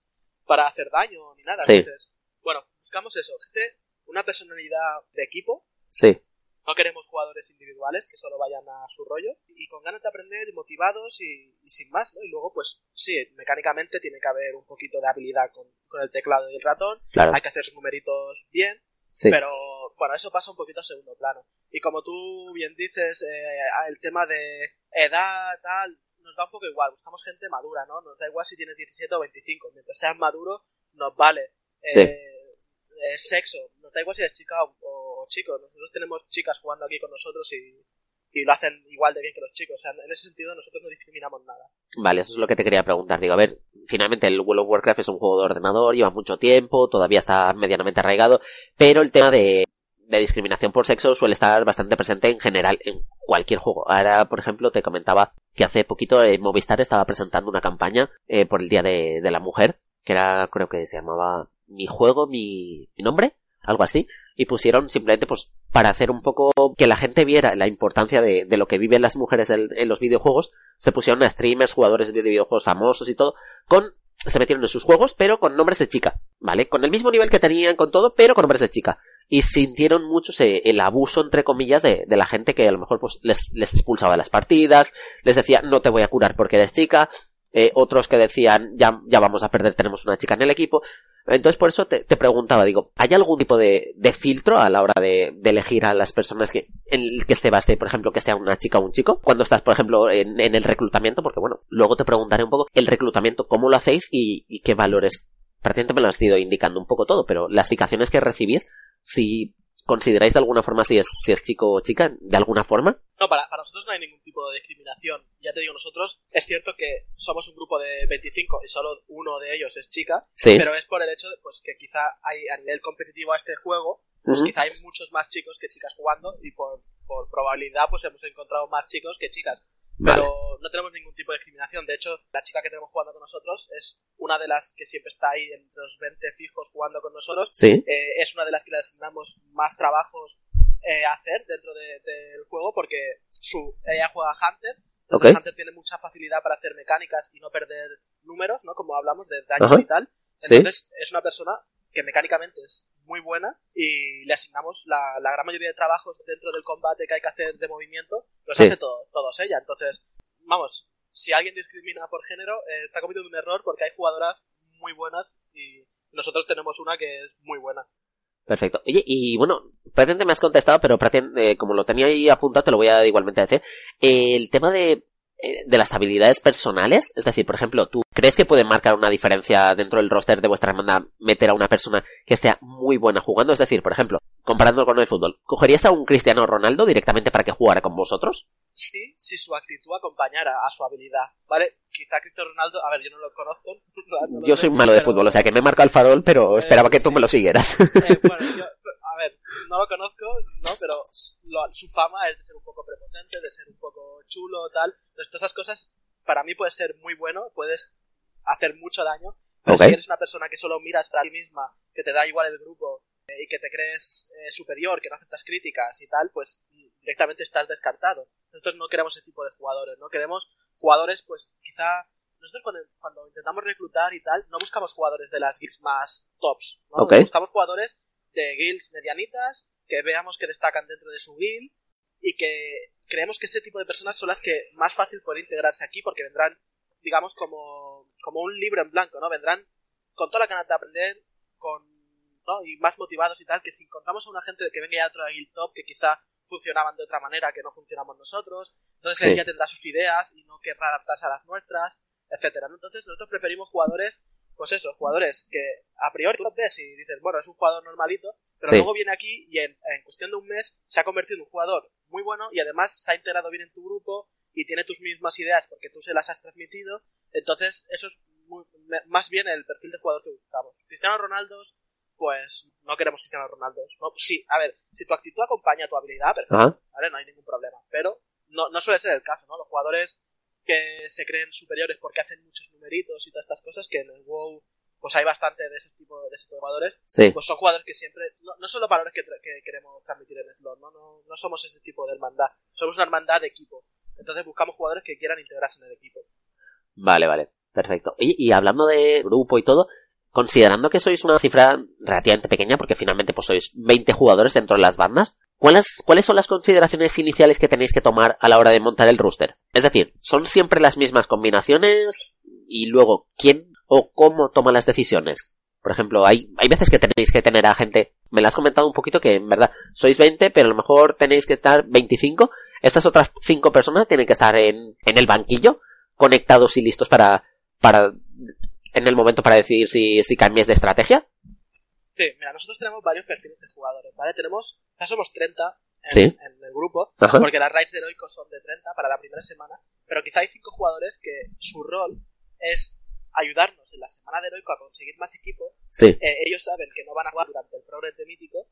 para hacer daño ni nada. Sí. Entonces, Bueno, buscamos eso, gente, una personalidad de equipo. Sí. No queremos jugadores individuales que solo vayan a su rollo y con ganas de aprender y motivados y, sin más, ¿no? Y luego, pues sí, mecánicamente tiene que haber un poquito de habilidad con, el teclado y el ratón. Claro. Hay que hacer sus numeritos bien. Sí. Pero bueno, eso pasa un poquito a segundo plano. Y como tú bien dices, eh, el tema de edad, tal, nos da un poco igual. Buscamos gente madura, ¿no? Nos da igual si tienes 17 o 25. Mientras seas maduro, nos vale. Sí. Eh, sexo, nos da igual si eres chica o, chico. Nosotros tenemos chicas jugando aquí con nosotros y, lo hacen igual de bien que los chicos. O sea, en ese sentido nosotros no discriminamos nada. Vale, eso es lo que te quería preguntar. Digo, a ver, finalmente el World of Warcraft es un juego de ordenador, lleva mucho tiempo, todavía está medianamente arraigado, pero el tema de, de discriminación por sexo suele estar bastante presente en general en cualquier juego. Ahora, por ejemplo, te comentaba que hace poquito eh, Movistar estaba presentando una campaña eh, por el Día de, de la Mujer, que era, creo que se llamaba Mi juego, mi, mi nombre, algo así, y pusieron simplemente pues para hacer un poco que la gente viera la importancia de, de lo que viven las mujeres en, los videojuegos, se pusieron a streamers, jugadores de videojuegos famosos y todo, con, se metieron en sus juegos, pero con nombres de chica, ¿vale? Con el mismo nivel que tenían con todo, pero con nombres de chica. Y sintieron mucho el abuso, entre comillas, de, de, la gente que a lo mejor pues les, les expulsaba de las partidas, les decía no te voy a curar porque eres chica, eh, otros que decían ya, ya vamos a perder, tenemos una chica en el equipo. Entonces por eso te, te preguntaba, digo, ¿hay algún tipo de, de filtro a la hora de, de, elegir a las personas que, en el que se baste, por ejemplo, que sea una chica o un chico? Cuando estás, por ejemplo, en, en el reclutamiento, porque bueno, luego te preguntaré un poco el reclutamiento, cómo lo hacéis y, y qué valores. Prácticamente me lo has ido indicando un poco todo, pero las indicaciones que recibís, si ¿Consideráis de alguna forma si es, si es chico o chica? ¿De alguna forma? No, para, para nosotros no hay ningún tipo de discriminación. Ya te digo, nosotros es cierto que somos un grupo de 25 y solo uno de ellos es chica, sí. pero es por el hecho de pues, que quizá hay a nivel competitivo a este juego, pues uh -huh. quizá hay muchos más chicos que chicas jugando y por, por probabilidad pues hemos encontrado más chicos que chicas. Pero no tenemos ningún tipo de discriminación. De hecho, la chica que tenemos jugando con nosotros es una de las que siempre está ahí entre los 20 fijos jugando con nosotros. Sí. Eh, es una de las que le asignamos más trabajos eh, a hacer dentro del de, de juego porque su, ella juega Hunter. Entonces Okay. Hunter tiene mucha facilidad para hacer mecánicas y no perder números, ¿no? Como hablamos de daño y tal. Sí. Entonces es una persona que mecánicamente es muy buena y le asignamos la, la gran mayoría de trabajos dentro del combate que hay que hacer de movimiento, los Sí. hace todo, todos ella. Entonces, vamos, si alguien discrimina por género, eh, está cometiendo un error porque hay jugadoras muy buenas y nosotros tenemos una que es muy buena. Perfecto. Oye, y bueno, prácticamente me has contestado, pero prácticamente, eh, como lo tenía ahí apuntado, te lo voy a igualmente decir. Eh, el tema de, de las habilidades personales, es decir, por ejemplo, ¿tú crees que puede marcar una diferencia dentro del roster de vuestra hermandad meter a una persona que sea muy buena jugando? Es decir, por ejemplo, comparándolo con el fútbol, ¿cogerías a un Cristiano Ronaldo directamente para que jugara con vosotros? Sí, si su actitud acompañara a su habilidad, ¿vale? Quizá Cristiano Ronaldo, a ver, yo no lo conozco. no lo Yo sé, soy malo de pero- fútbol, o sea que me he marcado el farol, pero esperaba que tú sí. me lo siguieras. Eh, bueno, yo, a ver, no lo conozco, ¿no? Pero lo- su fama es de ser un poco prepotente, de ser un poco chulo, tal. Entonces, todas esas cosas, para mí puede ser muy bueno, puedes hacer mucho daño. Pero si eres una persona que solo miras para ti misma, que te da igual el grupo eh, y que te crees eh, superior, que no aceptas críticas y tal, pues directamente estás descartado. Nosotros no queremos ese tipo de jugadores, ¿no? Queremos jugadores, pues quizá nosotros cuando, cuando intentamos reclutar y tal, no buscamos jugadores de las guilds más tops. Buscamos jugadores de guilds medianitas, que veamos que destacan dentro de su guild y que creemos que ese tipo de personas son las que más fácil pueden integrarse aquí porque vendrán, digamos, como, como un libro en blanco, ¿no? Vendrán con toda la ganas de aprender, con, ¿no? Y más motivados y tal, que si encontramos a una gente que venga ya de otra guild top que quizá funcionaban de otra manera que no funcionamos nosotros, entonces Sí. ya tendrá sus ideas y no querrá adaptarse a las nuestras, etcétera, ¿no? Entonces nosotros preferimos jugadores, pues eso, jugadores que a priori tú los ves y dices, bueno, es un jugador normalito, pero Sí. luego viene aquí y en, en cuestión de un mes se ha convertido en un jugador muy bueno y además se ha integrado bien en tu grupo y tiene tus mismas ideas porque tú se las has transmitido, entonces eso es muy- más bien el perfil de jugador que buscamos. Cristiano Ronaldo, pues no queremos Cristiano Ronaldo. No, sí, a ver, si tu actitud acompaña tu habilidad, perfecto. ¿vale? No hay ningún problema. Pero no, no suele ser el caso, ¿no? Los jugadores que se creen superiores porque hacen muchos numeritos y todas estas cosas, que en el WoW pues hay bastante de ese tipo de, jugadores, Sí. pues son jugadores que siempre, no, no son los valores que, queremos transmitir en Slot, ¿no? ¿no? No somos ese tipo de hermandad, somos una hermandad de equipo. Entonces buscamos jugadores que quieran integrarse en el equipo. Vale, vale. Perfecto. Oye, y hablando de grupo y todo, considerando que sois una cifra relativamente pequeña, porque finalmente pues sois 20 jugadores dentro de las bandas, ¿cuáles, ¿cuáles son las consideraciones iniciales que tenéis que tomar a la hora de montar el rooster? Es decir, ¿son siempre las mismas combinaciones? Y luego, ¿quién o cómo toma las decisiones? Por ejemplo, hay, hay veces que tenéis que tener a gente, me lo has comentado un poquito que en verdad sois 20, pero a lo mejor tenéis que estar 25. Estas otras 5 personas tienen que estar en, en el banquillo, conectados y listos para, para, en el momento para decidir si, si cambies de estrategia. Sí, mira, nosotros tenemos varios perfiles de jugadores, ¿vale? Tenemos, ya somos 30 en, en el grupo, Ajá. porque las raids de heroicos son de 30 para la primera semana, pero quizá hay 5 jugadores que su rol es ayudarnos en la semana de heroico a conseguir más equipo. Sí, Eh, ellos saben que no van a jugar durante el progress de mítico,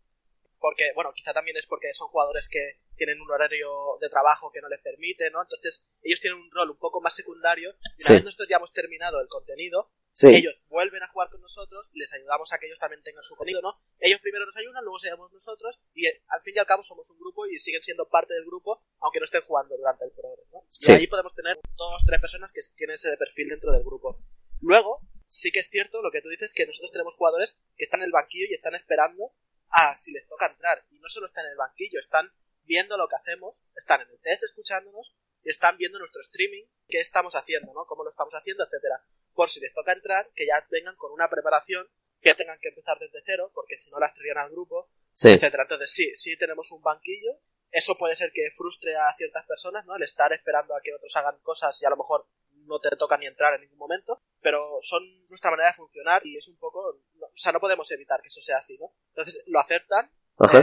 porque, bueno, quizá también es porque son jugadores que tienen un horario de trabajo que no les permite, ¿no? Entonces, ellos tienen un rol un poco más secundario, y una Sí. vez nosotros ya hemos terminado el contenido, sí. ellos vuelven a jugar con nosotros, les ayudamos a que ellos también tengan su contenido, ¿no? Ellos primero nos ayudan, luego seguimos nosotros, y eh, al fin y al cabo somos un grupo y siguen siendo parte del grupo, aunque no estén jugando durante el programa, ¿no? Sí. Y ahí podemos tener dos, tres personas que tienen ese perfil dentro del grupo. Luego, sí que es cierto lo que tú dices, que nosotros tenemos jugadores que están en el banquillo y están esperando a si les toca entrar. Y no solo están en el banquillo, están viendo lo que hacemos, están en el test escuchándonos y están viendo nuestro streaming, qué estamos haciendo, ¿no? Cómo lo estamos haciendo, etcétera. Por si les toca entrar, que ya vengan con una preparación, que tengan que empezar desde cero, porque si no las traían al grupo, Sí, etcétera. Entonces sí, sí tenemos un banquillo. Eso puede ser que frustre a ciertas personas, ¿no? El estar esperando a que otros hagan cosas y a lo mejor no te toca ni entrar en ningún momento, pero son nuestra manera de funcionar y es un poco, no- o sea, no podemos evitar que eso sea así, ¿no? Entonces lo aceptan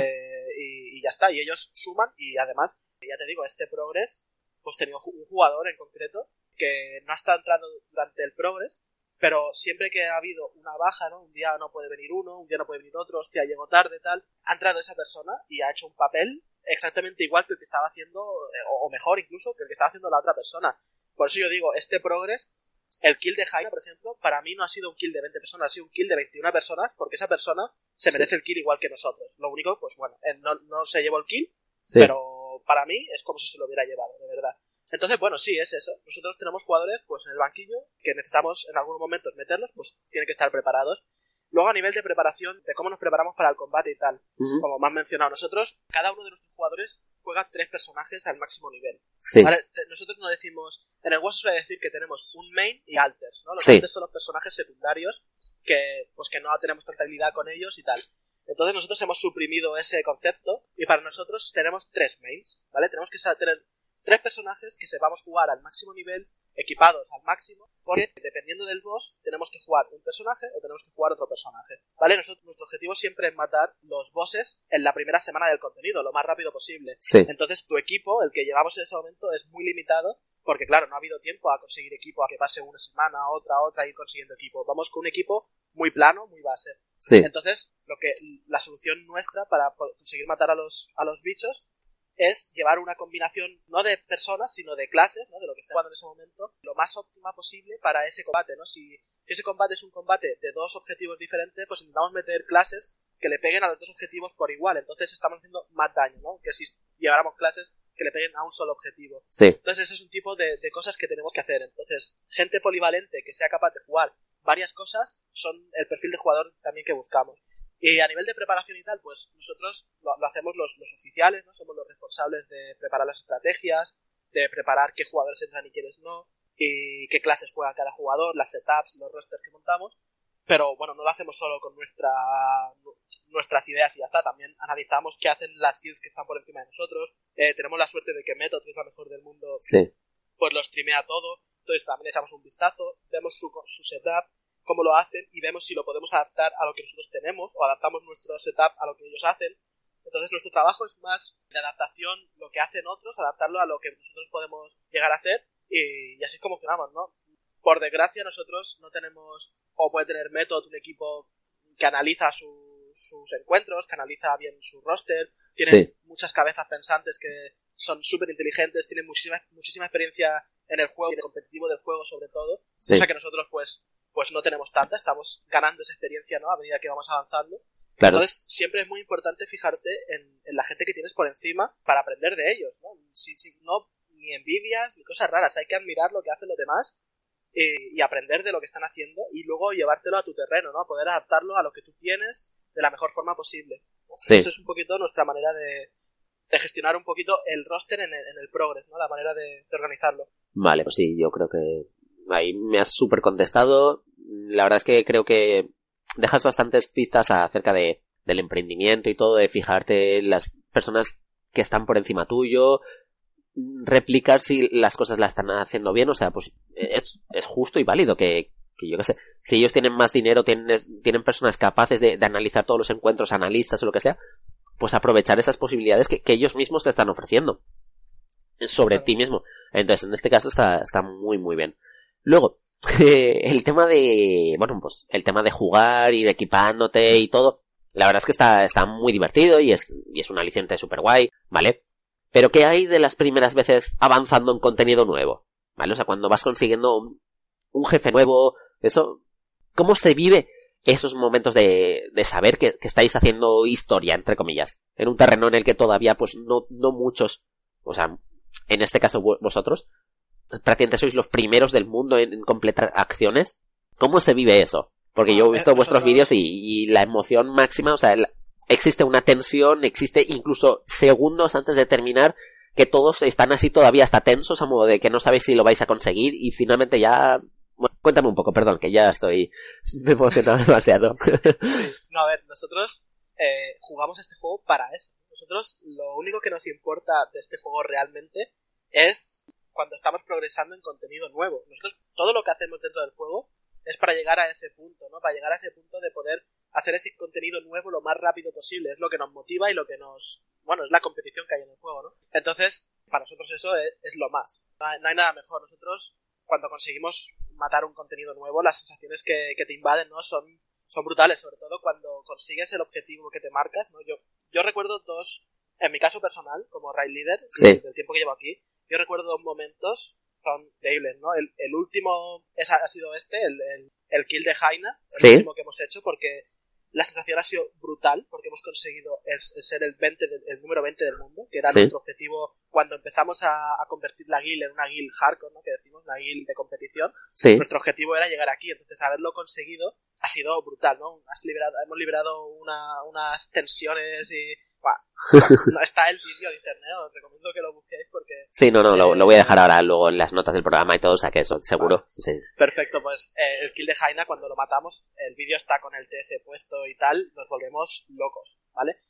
eh, y, y ya está, y ellos suman y además, ya te digo, este progress, pues tenía un jugador en concreto que no ha estado entrando durante el progress, pero siempre que ha habido una baja, ¿no? Un día no puede venir uno, un día no puede venir otro, hostia, llegó tarde, tal. Ha entrado esa persona y ha hecho un papel exactamente igual que el que estaba haciendo, eh, o mejor incluso, que el que estaba haciendo la otra persona. Por eso yo digo, este progress, el kill de Jaime, por ejemplo, para mí no ha sido un kill de 20 personas, ha sido un kill de 21 personas, porque esa persona se Sí. merece el kill igual que nosotros. Lo único, pues bueno, él no, no se llevó el kill, sí. pero para mí es como si se lo hubiera llevado, de verdad. Entonces, bueno, sí, es eso. Nosotros tenemos jugadores, pues en el banquillo, que necesitamos en algunos momentos meterlos, pues tienen que estar preparados. Luego, a nivel de preparación, de cómo nos preparamos para el combate y tal, como has mencionado, nosotros, cada uno de nuestros jugadores juega tres personajes al máximo nivel. Sí, Nosotros no decimos, en el WoW suele decir que tenemos un main y alters, ¿no? Los Sí. alters son los personajes secundarios que, pues que no tenemos tanta habilidad con ellos y tal. Entonces nosotros hemos suprimido ese concepto y para nosotros tenemos tres mains, ¿vale? Tenemos que tener tres personajes que sepamos jugar al máximo nivel, equipados al máximo, porque dependiendo del boss tenemos que jugar un personaje o tenemos que jugar otro personaje, ¿vale? Nosotros, nuestro objetivo siempre es matar los bosses en la primera semana del contenido, lo más rápido posible. sí, Entonces tu equipo, el que llevamos en ese momento, es muy limitado porque claro, no ha habido tiempo a conseguir equipo, a que pase una semana, otra, otra, ir consiguiendo equipo. Vamos con un equipo muy plano, muy base. sí. Entonces, lo que la solución nuestra para conseguir matar a los, a los bichos es llevar una combinación no de personas, sino de clases, ¿no? de lo que está jugando en ese momento, lo más óptima posible para ese combate, ¿no? Si, si ese combate es un combate de dos objetivos diferentes, pues intentamos meter clases que le peguen a los dos objetivos por igual. Entonces estamos haciendo más daño, ¿no? Que si lleváramos clases que le peguen a un solo objetivo. Sí, Entonces ese es un tipo de, de cosas que tenemos que hacer. Entonces, gente polivalente que sea capaz de jugar varias cosas son el perfil de jugador también que buscamos. Y a nivel de preparación y tal, pues nosotros lo, lo hacemos los, los oficiales, ¿no? Somos los responsables de preparar las estrategias, de preparar qué jugadores entran y quiénes no, y qué clases juega cada jugador, las setups, los rosters que montamos. Pero bueno, no lo hacemos solo con nuestra, nuestras ideas y ya está. También analizamos qué hacen las kills que están por encima de nosotros. Eh, tenemos la suerte de que Method, que es la mejor del mundo, sí, pues lo streamea todo. Entonces también echamos un vistazo, vemos su, su setup, cómo lo hacen y vemos si lo podemos adaptar a lo que nosotros tenemos o adaptamos nuestro setup a lo que ellos hacen. Entonces nuestro trabajo es más de adaptación, lo que hacen otros, adaptarlo a lo que nosotros podemos llegar a hacer y, y así es como funcionamos, ¿no? Por desgracia nosotros no tenemos, o puede tener Method, un equipo que analiza su- sus encuentros, que analiza bien su roster, tiene Sí. muchas cabezas pensantes que son súper inteligentes, tienen muchísima, muchísima experiencia en el juego y en el competitivo del juego sobre todo, sí. cosa que nosotros pues pues no tenemos tanta, estamos ganando esa experiencia ¿no? a medida que vamos avanzando. Claro, Entonces siempre es muy importante fijarte en, en la gente que tienes por encima para aprender de ellos, ¿no? Si, si no, ni envidias ni cosas raras, hay que admirar lo que hacen los demás y, aprender de lo que están haciendo y luego llevártelo a tu terreno, ¿no? Poder adaptarlo a lo que tú tienes de la mejor forma posible. Sí. Eso es un poquito nuestra manera de, de gestionar un poquito el roster en el, en el progress, ¿no? La manera de, organizarlo. Vale, pues sí, yo creo que ahí me has súper contestado. La verdad es que creo que dejas bastantes pistas acerca de, del emprendimiento y todo, de fijarte en las personas que están por encima tuyo, replicar si las cosas las están haciendo bien, o sea, pues es, es justo y válido que, que yo qué sé, si ellos tienen más dinero, tienen, tienen personas capaces de, de, analizar todos los encuentros, analistas o lo que sea, pues aprovechar esas posibilidades que, que ellos mismos te están ofreciendo sobre ti mismo. Entonces, en este caso está, está muy, muy bien. Luego, el tema de, bueno, pues el tema de jugar y de equipándote y todo, la verdad es que está, está muy divertido y es, y es un aliciente super guay, ¿vale? Pero ¿qué hay de las primeras veces avanzando en contenido nuevo? ¿Vale? O sea, cuando vas consiguiendo un, un jefe nuevo, eso, ¿cómo se vive esos momentos de, de saber que, que, estáis haciendo historia, entre comillas, en un terreno en el que todavía, pues, no, no muchos, o sea, en este caso vosotros, prácticamente sois los primeros del mundo en, en completar acciones. ¿Cómo se vive eso? Porque yo he visto vuestros vídeos y, y, la emoción máxima, o sea, el, existe una tensión, existe incluso segundos antes de terminar que todos están así todavía hasta tensos a modo de que no sabéis si lo vais a conseguir y finalmente ya... Cuéntame un poco, perdón, que ya estoy me emocionado demasiado. no, a ver, nosotros eh, jugamos este juego para eso. Nosotros lo único que nos importa de este juego realmente es cuando estamos progresando en contenido nuevo. Nosotros todo lo que hacemos dentro del juego es para llegar a ese punto, ¿no? Para llegar a ese punto de poder hacer ese contenido nuevo lo más rápido posible. Es lo que nos motiva y lo que nos... Bueno, es la competición que hay en el juego, ¿no? Entonces, para nosotros eso es, es lo más. No hay, nada mejor. Nosotros, cuando conseguimos matar un contenido nuevo, las sensaciones que, que te invaden, ¿no? Son, son brutales, sobre todo cuando consigues el objetivo que te marcas, ¿no? Yo, yo recuerdo dos, en mi caso personal, como raid leader, sí. del tiempo que llevo aquí, yo recuerdo dos momentos son increíbles, ¿no? El, el último es, ha sido este, el, el, el kill de Jaina, el ¿Sí? último que hemos hecho, porque la sensación ha sido brutal, porque hemos conseguido el, el ser el, 20 del, el número 20 del mundo, que era ¿Sí? nuestro objetivo cuando empezamos a, a, convertir la guild en una guild hardcore, ¿no? Que decimos, una guild de competición. Sí. Nuestro objetivo era llegar aquí, entonces haberlo conseguido ha sido brutal, ¿no? Has liberado, hemos liberado una, unas tensiones y no está el vídeo de internet, os recomiendo que lo busquéis porque... Sí, no, no, eh, lo, lo, voy a dejar ahora luego en las notas del programa y todo, o sea que eso, seguro. Vale. Sí. Perfecto, pues eh, el kill de Jaina, cuando lo matamos, el vídeo está con el TS puesto y tal, nos volvemos locos, ¿vale?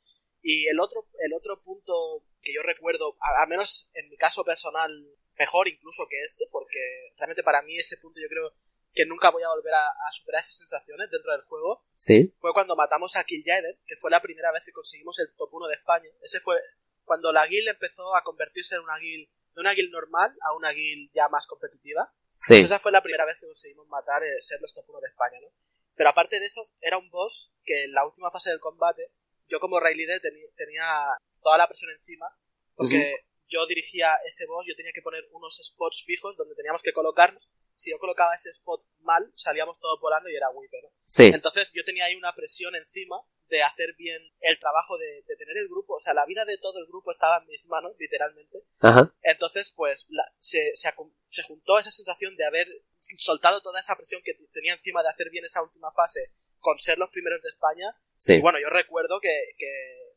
Y el otro, el otro punto que yo recuerdo, al menos en mi caso personal, mejor incluso que este, porque realmente para mí ese punto yo creo que nunca voy a volver a, a, superar esas sensaciones dentro del juego. Sí. Fue cuando matamos a Kill Jaden, que fue la primera vez que conseguimos el top 1 de España. Ese fue cuando la guild empezó a convertirse en una guild, de una guild normal a una guild ya más competitiva. Sí. Pues esa fue la primera vez que conseguimos matar, eh, ser los top 1 de España, ¿no? Pero aparte de eso, era un boss que en la última fase del combate, yo como Ray Leader ten tenía toda la presión encima, porque. Yo dirigía ese boss, yo tenía que poner unos spots fijos donde teníamos que colocarnos si yo colocaba ese spot mal, salíamos todos volando y era Whipper, ¿no? Sí. Entonces yo tenía ahí una presión encima de hacer bien el trabajo de, de, tener el grupo, o sea, la vida de todo el grupo estaba en mis manos, literalmente. Ajá. Entonces, pues, la, se, se, se, juntó esa sensación de haber soltado toda esa presión que tenía encima de hacer bien esa última fase con ser los primeros de España. Sí. Y bueno, yo recuerdo que, que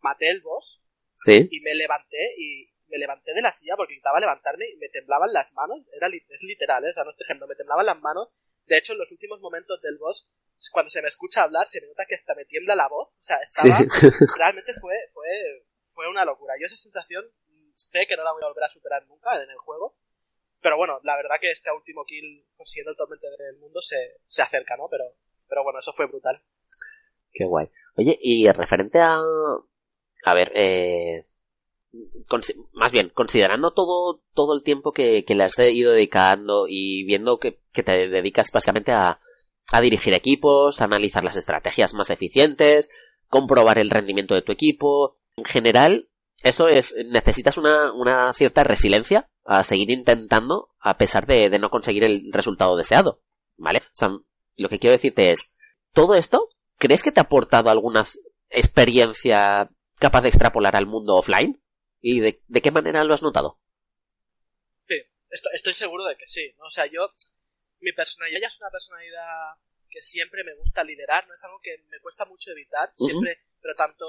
maté el boss sí. y me levanté y, me levanté de la silla porque intentaba levantarme y me temblaban las manos. Era es literal, ¿eh? o sea, no estoy ejemplo, me temblaban las manos. De hecho, en los últimos momentos del boss, cuando se me escucha hablar, se me nota que hasta me tiembla la voz. O sea, estaba. Sí. realmente fue, fue, fue una locura. Yo esa sensación sé que no la voy a volver a superar nunca en el juego. Pero bueno, la verdad que este último kill consiguiendo el 20 del mundo se, se acerca, ¿no? Pero, pero bueno, eso fue brutal. Qué guay. Oye, y referente a. A ver, eh más bien, considerando todo, todo el tiempo que, que le has ido dedicando y viendo que, que te dedicas básicamente a, a, dirigir equipos, a analizar las estrategias más eficientes, comprobar el rendimiento de tu equipo, en general, eso es, necesitas una, una cierta resiliencia a seguir intentando a pesar de, de no conseguir el resultado deseado, ¿vale? O sea, lo que quiero decirte es, todo esto, ¿crees que te ha aportado alguna experiencia capaz de extrapolar al mundo offline? ¿Y de, de, qué manera lo has notado? Sí, estoy, estoy, seguro de que sí. ¿no? O sea, yo mi personalidad ya es una personalidad que siempre me gusta liderar, no es algo que me cuesta mucho evitar, siempre, pero tanto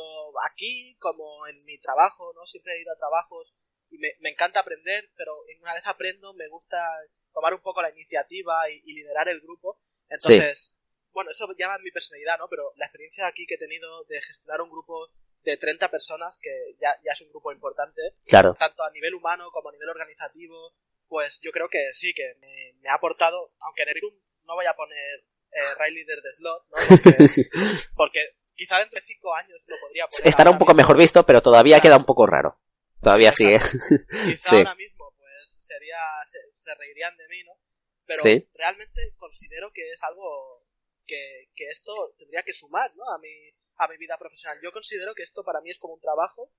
aquí como en mi trabajo, ¿no? Siempre he ido a trabajos y me, encanta aprender, pero una vez aprendo me gusta tomar un poco la iniciativa y, liderar el grupo. Entonces, bueno, eso llama mi personalidad, ¿no? Pero la experiencia aquí que he tenido de gestionar un grupo de 30 personas, que ya, ya es un grupo importante, claro. tanto a nivel humano como a nivel organizativo, pues yo creo que sí, que me, ha aportado, aunque en el no voy a poner eh, Rail Leader de slot, ¿no? Porque, quizá dentro de 5 años lo podría poner. Estará un poco mejor visto, pero todavía queda un poco raro. Todavía sigue. Quizá ahora mismo, pues, sería, se, reirían de mí, ¿no? Pero realmente considero que es algo que, que esto tendría que sumar, ¿no? A mi, a mi vida profesional. Yo considero que esto para mí es como un trabajo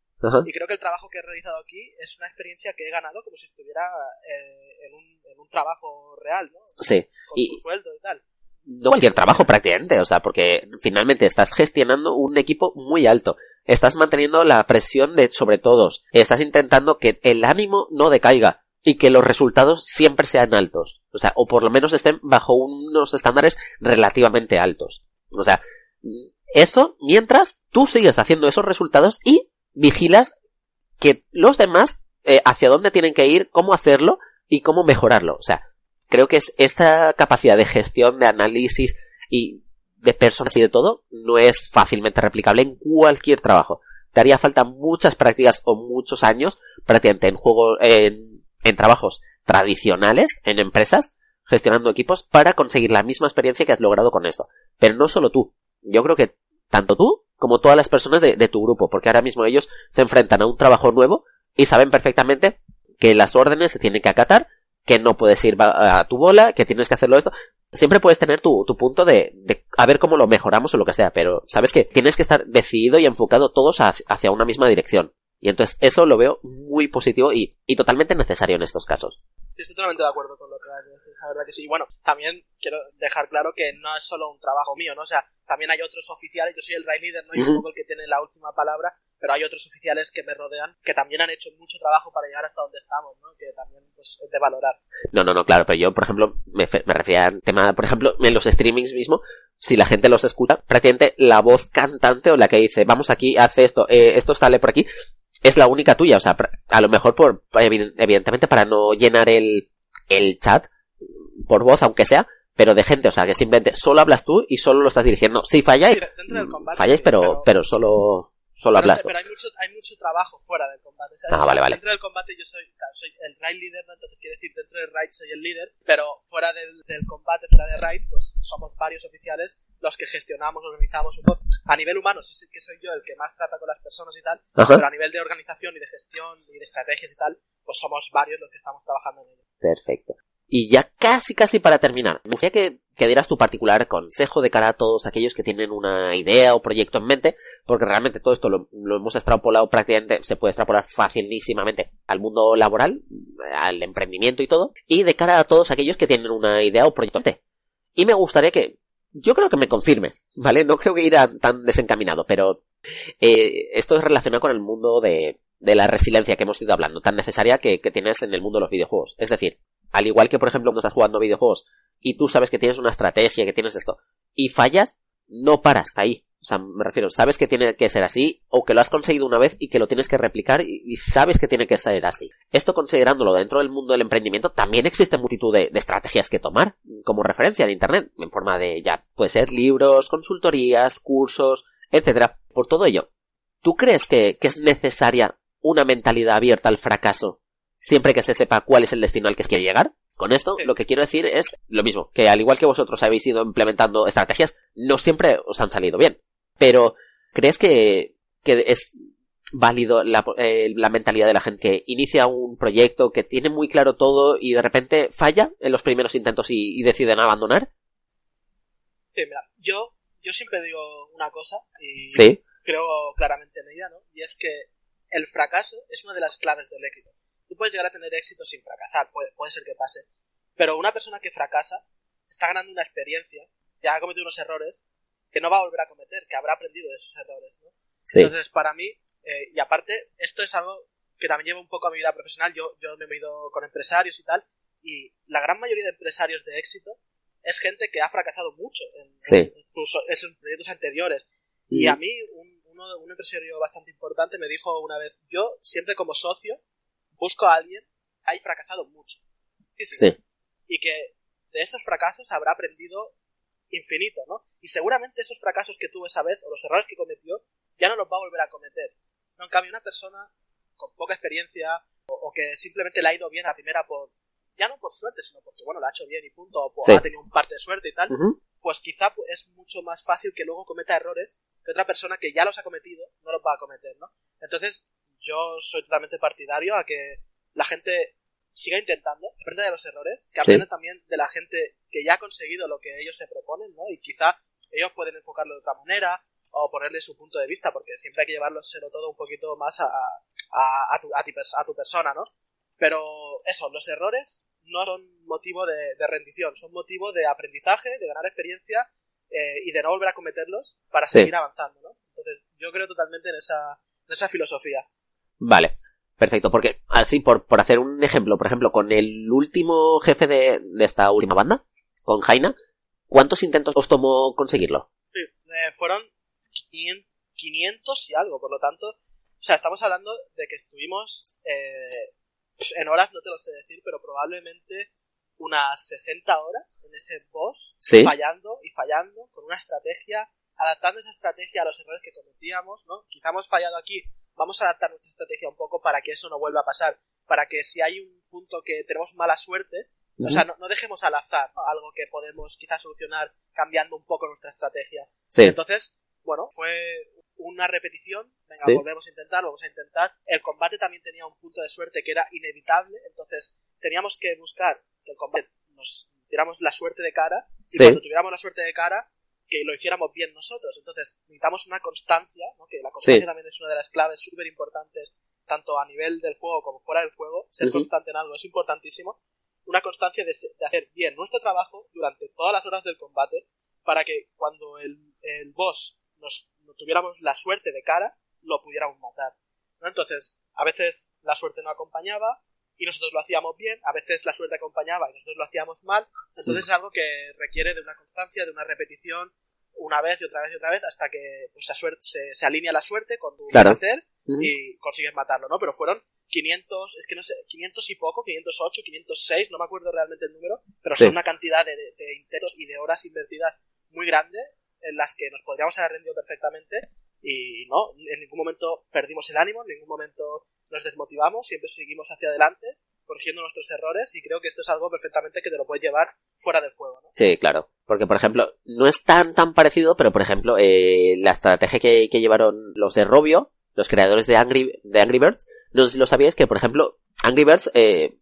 y creo que el trabajo que he realizado aquí es una experiencia que he ganado como si estuviera eh, en, un, en, un, trabajo real, ¿no? Sí. Con su sueldo y tal. No cualquier trabajo prácticamente, o sea, porque finalmente estás gestionando un equipo muy alto. Estás manteniendo la presión de sobre todos. Estás intentando que el ánimo no decaiga y que los resultados siempre sean altos. O sea, o por lo menos estén bajo unos estándares relativamente altos. O sea, eso mientras tú sigues haciendo esos resultados y vigilas que los demás eh, hacia dónde tienen que ir, cómo hacerlo y cómo mejorarlo. O sea, creo que es esta capacidad de gestión, de análisis y de personas y de todo no es fácilmente replicable en cualquier trabajo. Te haría falta muchas prácticas o muchos años prácticamente en juego, en, en trabajos tradicionales, en empresas, gestionando equipos para conseguir la misma experiencia que has logrado con esto. Pero no solo tú, yo creo que tanto tú como todas las personas de, tu grupo, porque ahora mismo ellos se enfrentan a un trabajo nuevo y saben perfectamente que las órdenes se tienen que acatar, que no puedes ir a tu bola, que tienes que hacerlo esto. Siempre puedes tener tu, tu punto de, de, a ver cómo lo mejoramos o lo que sea, pero sabes que tienes que estar decidido y enfocado todos hacia una misma dirección. Y entonces eso lo veo muy positivo y, y totalmente necesario en estos casos. Estoy totalmente de acuerdo con lo que la verdad que sí. Y bueno, también quiero dejar claro que no es solo un trabajo mío, ¿no? O sea, también hay otros oficiales, yo soy el raid leader, ¿no? Y supongo el que tiene la última palabra, pero hay otros oficiales que me rodean que también han hecho mucho trabajo para llegar hasta donde estamos, ¿no? Que también pues, es de valorar. No, no, no, claro, pero yo, por ejemplo, me, me refería al tema, por ejemplo, en los streamings mismo, si la gente los escucha, prácticamente la voz cantante o la que dice, vamos aquí, hace esto, eh, esto sale por aquí, es la única tuya, o sea, a lo mejor por, evidentemente para no llenar el, el chat por voz, aunque sea, pero de gente, o sea, que simplemente solo hablas tú y solo lo estás dirigiendo. Si falláis, falláis, pero, pero, solo, solo hablas. Pero hay mucho, hay mucho trabajo fuera del combate. Ah, vale, vale. Dentro del combate yo soy, soy el raid leader, ¿no? entonces quiere decir dentro del raid soy el líder, pero fuera del, del combate, fuera de raid, pues somos varios oficiales los que gestionamos, organizamos un poco. A nivel humano, sí que soy yo el que más trata con las personas y tal, pero a nivel de organización y de gestión y de estrategias y tal, pues somos varios los que estamos trabajando en ello. Perfecto. Y ya casi casi para terminar, me gustaría que, que dieras tu particular consejo de cara a todos aquellos que tienen una idea o proyecto en mente, porque realmente todo esto lo, hemos extrapolado prácticamente, se puede extrapolar facilísimamente al mundo laboral, al emprendimiento y todo, y de cara a todos aquellos que tienen una idea o proyecto en mente. Y me gustaría que, yo creo que me confirmes, ¿vale? No creo que irá tan desencaminado, pero eh, esto es relacionado con el mundo de, de la resiliencia que hemos ido hablando, tan necesaria que, que tienes en el mundo de los videojuegos. Es decir, al igual que, por ejemplo, cuando estás jugando videojuegos y tú sabes que tienes una estrategia, que tienes esto, y fallas, no paras ahí. O sea, me refiero, sabes que tiene que ser así, o que lo has conseguido una vez y que lo tienes que replicar y, sabes que tiene que ser así. Esto considerándolo dentro del mundo del emprendimiento, también existe multitud de, estrategias que tomar como referencia de Internet, en forma de ya, puede ser libros, consultorías, cursos, etcétera. Por todo ello, ¿tú crees que, que es necesaria una mentalidad abierta al fracaso siempre que se sepa cuál es el destino al que se quiere llegar. Con esto, lo que quiero decir es lo mismo, que al igual que vosotros habéis ido implementando estrategias, no siempre os han salido bien. Pero, ¿crees que, que es válido la, eh, la mentalidad de la gente que inicia un proyecto, que tiene muy claro todo y de repente falla en los primeros intentos y, deciden abandonar? Mira, yo, yo siempre digo una cosa y ¿Sí? creo claramente en ella, ¿no? Y es que el fracaso es una de las claves del éxito. Tú puedes llegar a tener éxito sin fracasar, puede, puede ser que pase. Pero una persona que fracasa está ganando una experiencia, ya ha cometido unos errores que no va a volver a cometer, que habrá aprendido de esos errores, ¿no? Entonces, para mí, eh, y aparte, esto es algo que también lleva un poco a mi vida profesional, yo, yo me he ido con empresarios y tal, Y la gran mayoría de empresarios de éxito es gente que ha fracasado mucho en, Sí. incluso en sus proyectos anteriores. Y a mí, un, uno- un empresario bastante importante me dijo una vez, yo siempre como socio busco a alguien que haya fracasado mucho. Sí. Y que de esos fracasos habrá aprendido infinito, ¿no? Y seguramente esos fracasos que tuvo esa vez, o los errores que cometió, ya no los va a volver a cometer. No, en cambio, una persona con poca experiencia, o, o que simplemente le ha ido bien a la primera por, ya no por suerte, sino porque, bueno, lo ha hecho bien y punto, o Sí. ha tenido un parte de suerte y tal, pues quizá es mucho más fácil que luego cometa errores que otra persona que ya los ha cometido no los va a cometer, ¿no? Entonces, yo soy totalmente partidario a que la gente siga intentando, aprenda de los errores, que Sí. aprenda también de la gente que ya ha conseguido lo que ellos se proponen, ¿no? Y quizá ellos pueden enfocarlo de otra manera o ponerle su punto de vista, porque siempre hay que llevárselo todo un poquito más a, a, a tu, a, ti a tu persona, ¿no? Pero eso, los errores no son motivo de, de rendición, son motivo de aprendizaje, de ganar experiencia eh, y de no volver a cometerlos para Sí. seguir avanzando, ¿no? Entonces, yo creo totalmente en esa, en esa filosofía. Vale, perfecto, porque así por, por hacer un ejemplo, por ejemplo, con el último jefe de, de esta última banda, con Jaina, ¿cuántos intentos os tomó conseguirlo? Sí, eh, fueron 500, 500 y algo, por lo tanto, o sea, estamos hablando de que estuvimos eh, en horas, no te lo sé decir, pero probablemente unas 60 horas en ese boss, Sí. fallando y fallando, con una estrategia, adaptando esa estrategia a los errores que cometíamos, ¿no? Quizá hemos fallado aquí, vamos a adaptar nuestra estrategia un poco para que eso no vuelva a pasar, para que si hay un punto que tenemos mala suerte, o sea, no, no dejemos al azar algo que podemos quizás solucionar cambiando un poco nuestra estrategia. Sí, Entonces, bueno, fue una repetición. Venga, Sí. volvemos a intentar, vamos a intentar. El combate también tenía un punto de suerte que era inevitable, entonces teníamos que buscar que el combate nos diéramos la suerte de cara y Sí. cuando tuviéramos la suerte de cara que lo hiciéramos bien nosotros. Entonces necesitamos una constancia, ¿no? que la constancia Sí. también es una de las claves súper importantes, tanto a nivel del juego como fuera del juego. Ser constante en algo es importantísimo. Una constancia de, de hacer bien nuestro trabajo durante todas las horas del combate para que cuando el, el boss nos, nos tuviéramos la suerte de cara, lo pudiéramos matar. ¿no? Entonces, a veces la suerte no acompañaba y nosotros lo hacíamos bien, a veces la suerte acompañaba y nosotros lo hacíamos mal. Entonces es algo que requiere de una constancia, de una repetición, una vez y otra vez y otra vez, hasta que pues, suerte, se, se alinea la suerte con tu Claro. hacer y consigues matarlo, ¿no? Pero fueron 500, es que no sé, 500 y poco, 508, 506, no me acuerdo realmente el número, pero Sí. son una cantidad de, de, de intentos y de horas invertidas muy grande en las que nos podríamos haber rendido perfectamente y no, en ningún momento perdimos el ánimo, en ningún momento nos desmotivamos, siempre seguimos hacia adelante, corrigiendo nuestros errores y creo que esto es algo perfectamente que te lo puedes llevar fuera del juego, ¿no? Sí, claro. Porque, por ejemplo, no es tan tan parecido, pero, por ejemplo, eh, la estrategia que, llevaron los de Robio, los creadores de Angry, de Angry Birds, no sé si lo sabíais que, por ejemplo, Angry Birds eh,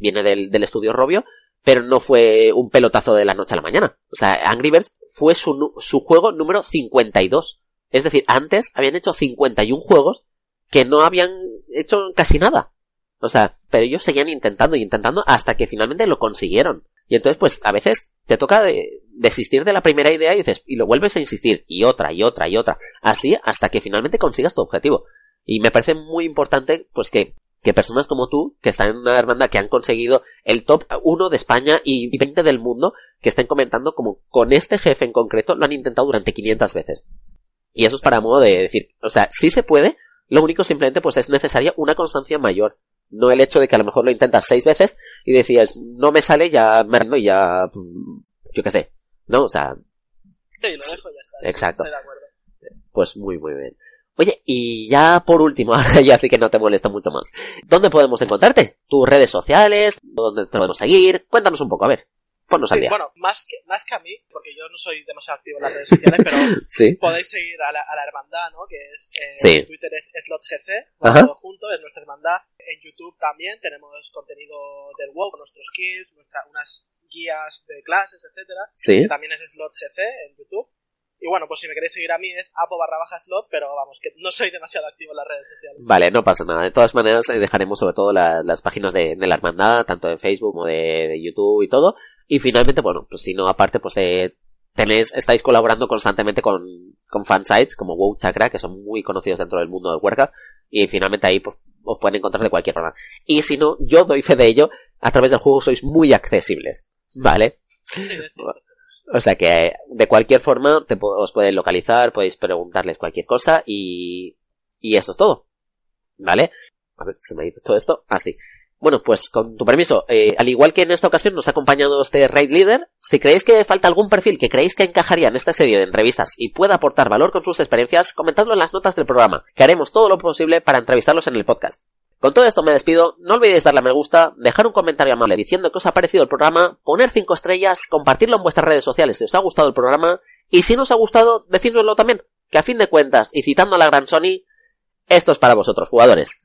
viene del, del estudio Robio, pero no fue un pelotazo de la noche a la mañana. O sea, Angry Birds fue su, su juego número 52. Es decir, antes habían hecho 51 juegos que no habían hecho casi nada. O sea, pero ellos seguían intentando y intentando hasta que finalmente lo consiguieron. Y entonces, pues, a veces te toca de- desistir de la primera idea y dices, y lo vuelves a insistir, y otra, y otra, y otra. Así hasta que finalmente consigas tu objetivo. Y me parece muy importante, pues, que, que personas como tú, que están en una hermandad que han conseguido el top 1 de España y 20 del mundo, que estén comentando como con este jefe en concreto lo han intentado durante 500 veces. Y eso es para modo de decir, o sea, sí se puede, lo único simplemente pues es necesaria una constancia mayor. No el hecho de que a lo mejor lo intentas seis veces y decías, no me sale, ya me rindo y ya, mm, yo qué sé. No, o sea, Sí, lo dejo ya está. Exacto. Estoy de acuerdo. pues muy, muy bien. Oye, y ya por último, ahora ya sí que no te molesta mucho más. ¿Dónde podemos encontrarte? ¿Tus redes sociales? ¿Dónde te podemos seguir? Cuéntanos un poco, a ver. Ponnos al Sí, día. bueno, más que, más que a mí, porque yo no soy demasiado activo en las redes sociales, pero Sí. podéis seguir a la, a la hermandad, ¿no? Que es, eh, Sí. en Twitter es SlotGC, todo junto, es nuestra hermandad. En YouTube también tenemos contenido del WoW, nuestros kits, nuestra, unas guías de clases, etcétera, Sí. que también es SlotGC en YouTube. Y bueno, pues si me queréis seguir a mí es apo barra baja slot, pero vamos, que no soy demasiado activo en las redes sociales. Vale, no pasa nada. De todas maneras, dejaremos sobre todo la- las páginas de, de la hermandad, tanto de Facebook como de, de YouTube y todo. Y finalmente, bueno, pues si no, aparte, pues eh, tenéis, estáis colaborando constantemente con, con fansites como WoW Chakra, que son muy conocidos dentro del mundo del Warcraft. Y finalmente ahí, pues, os pueden encontrar de cualquier forma. Y si no, yo doy fe de ello a través del juego sois muy accesibles, ¿vale? O sea que de cualquier forma te, os pueden localizar, podéis preguntarles cualquier cosa y, y eso es todo. ¿Vale? A ver, se me ha ido todo esto. Ah, sí. Bueno, pues con tu permiso, eh, al igual que en esta ocasión nos ha acompañado este Raid Leader, si creéis que falta algún perfil que creéis que encajaría en esta serie de entrevistas y pueda aportar valor con sus experiencias, comentadlo en las notas del programa, que haremos todo lo posible para entrevistarlos en el podcast. Con todo esto me despido, no olvidéis darle a me gusta, dejar un comentario amable diciendo que os ha parecido el programa, poner 5 estrellas, compartirlo en vuestras redes sociales si os ha gustado el programa, y si no os ha gustado, decídnoslo también, que a fin de cuentas, y citando a la gran Sony, esto es para vosotros, jugadores.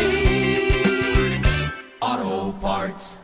Parts.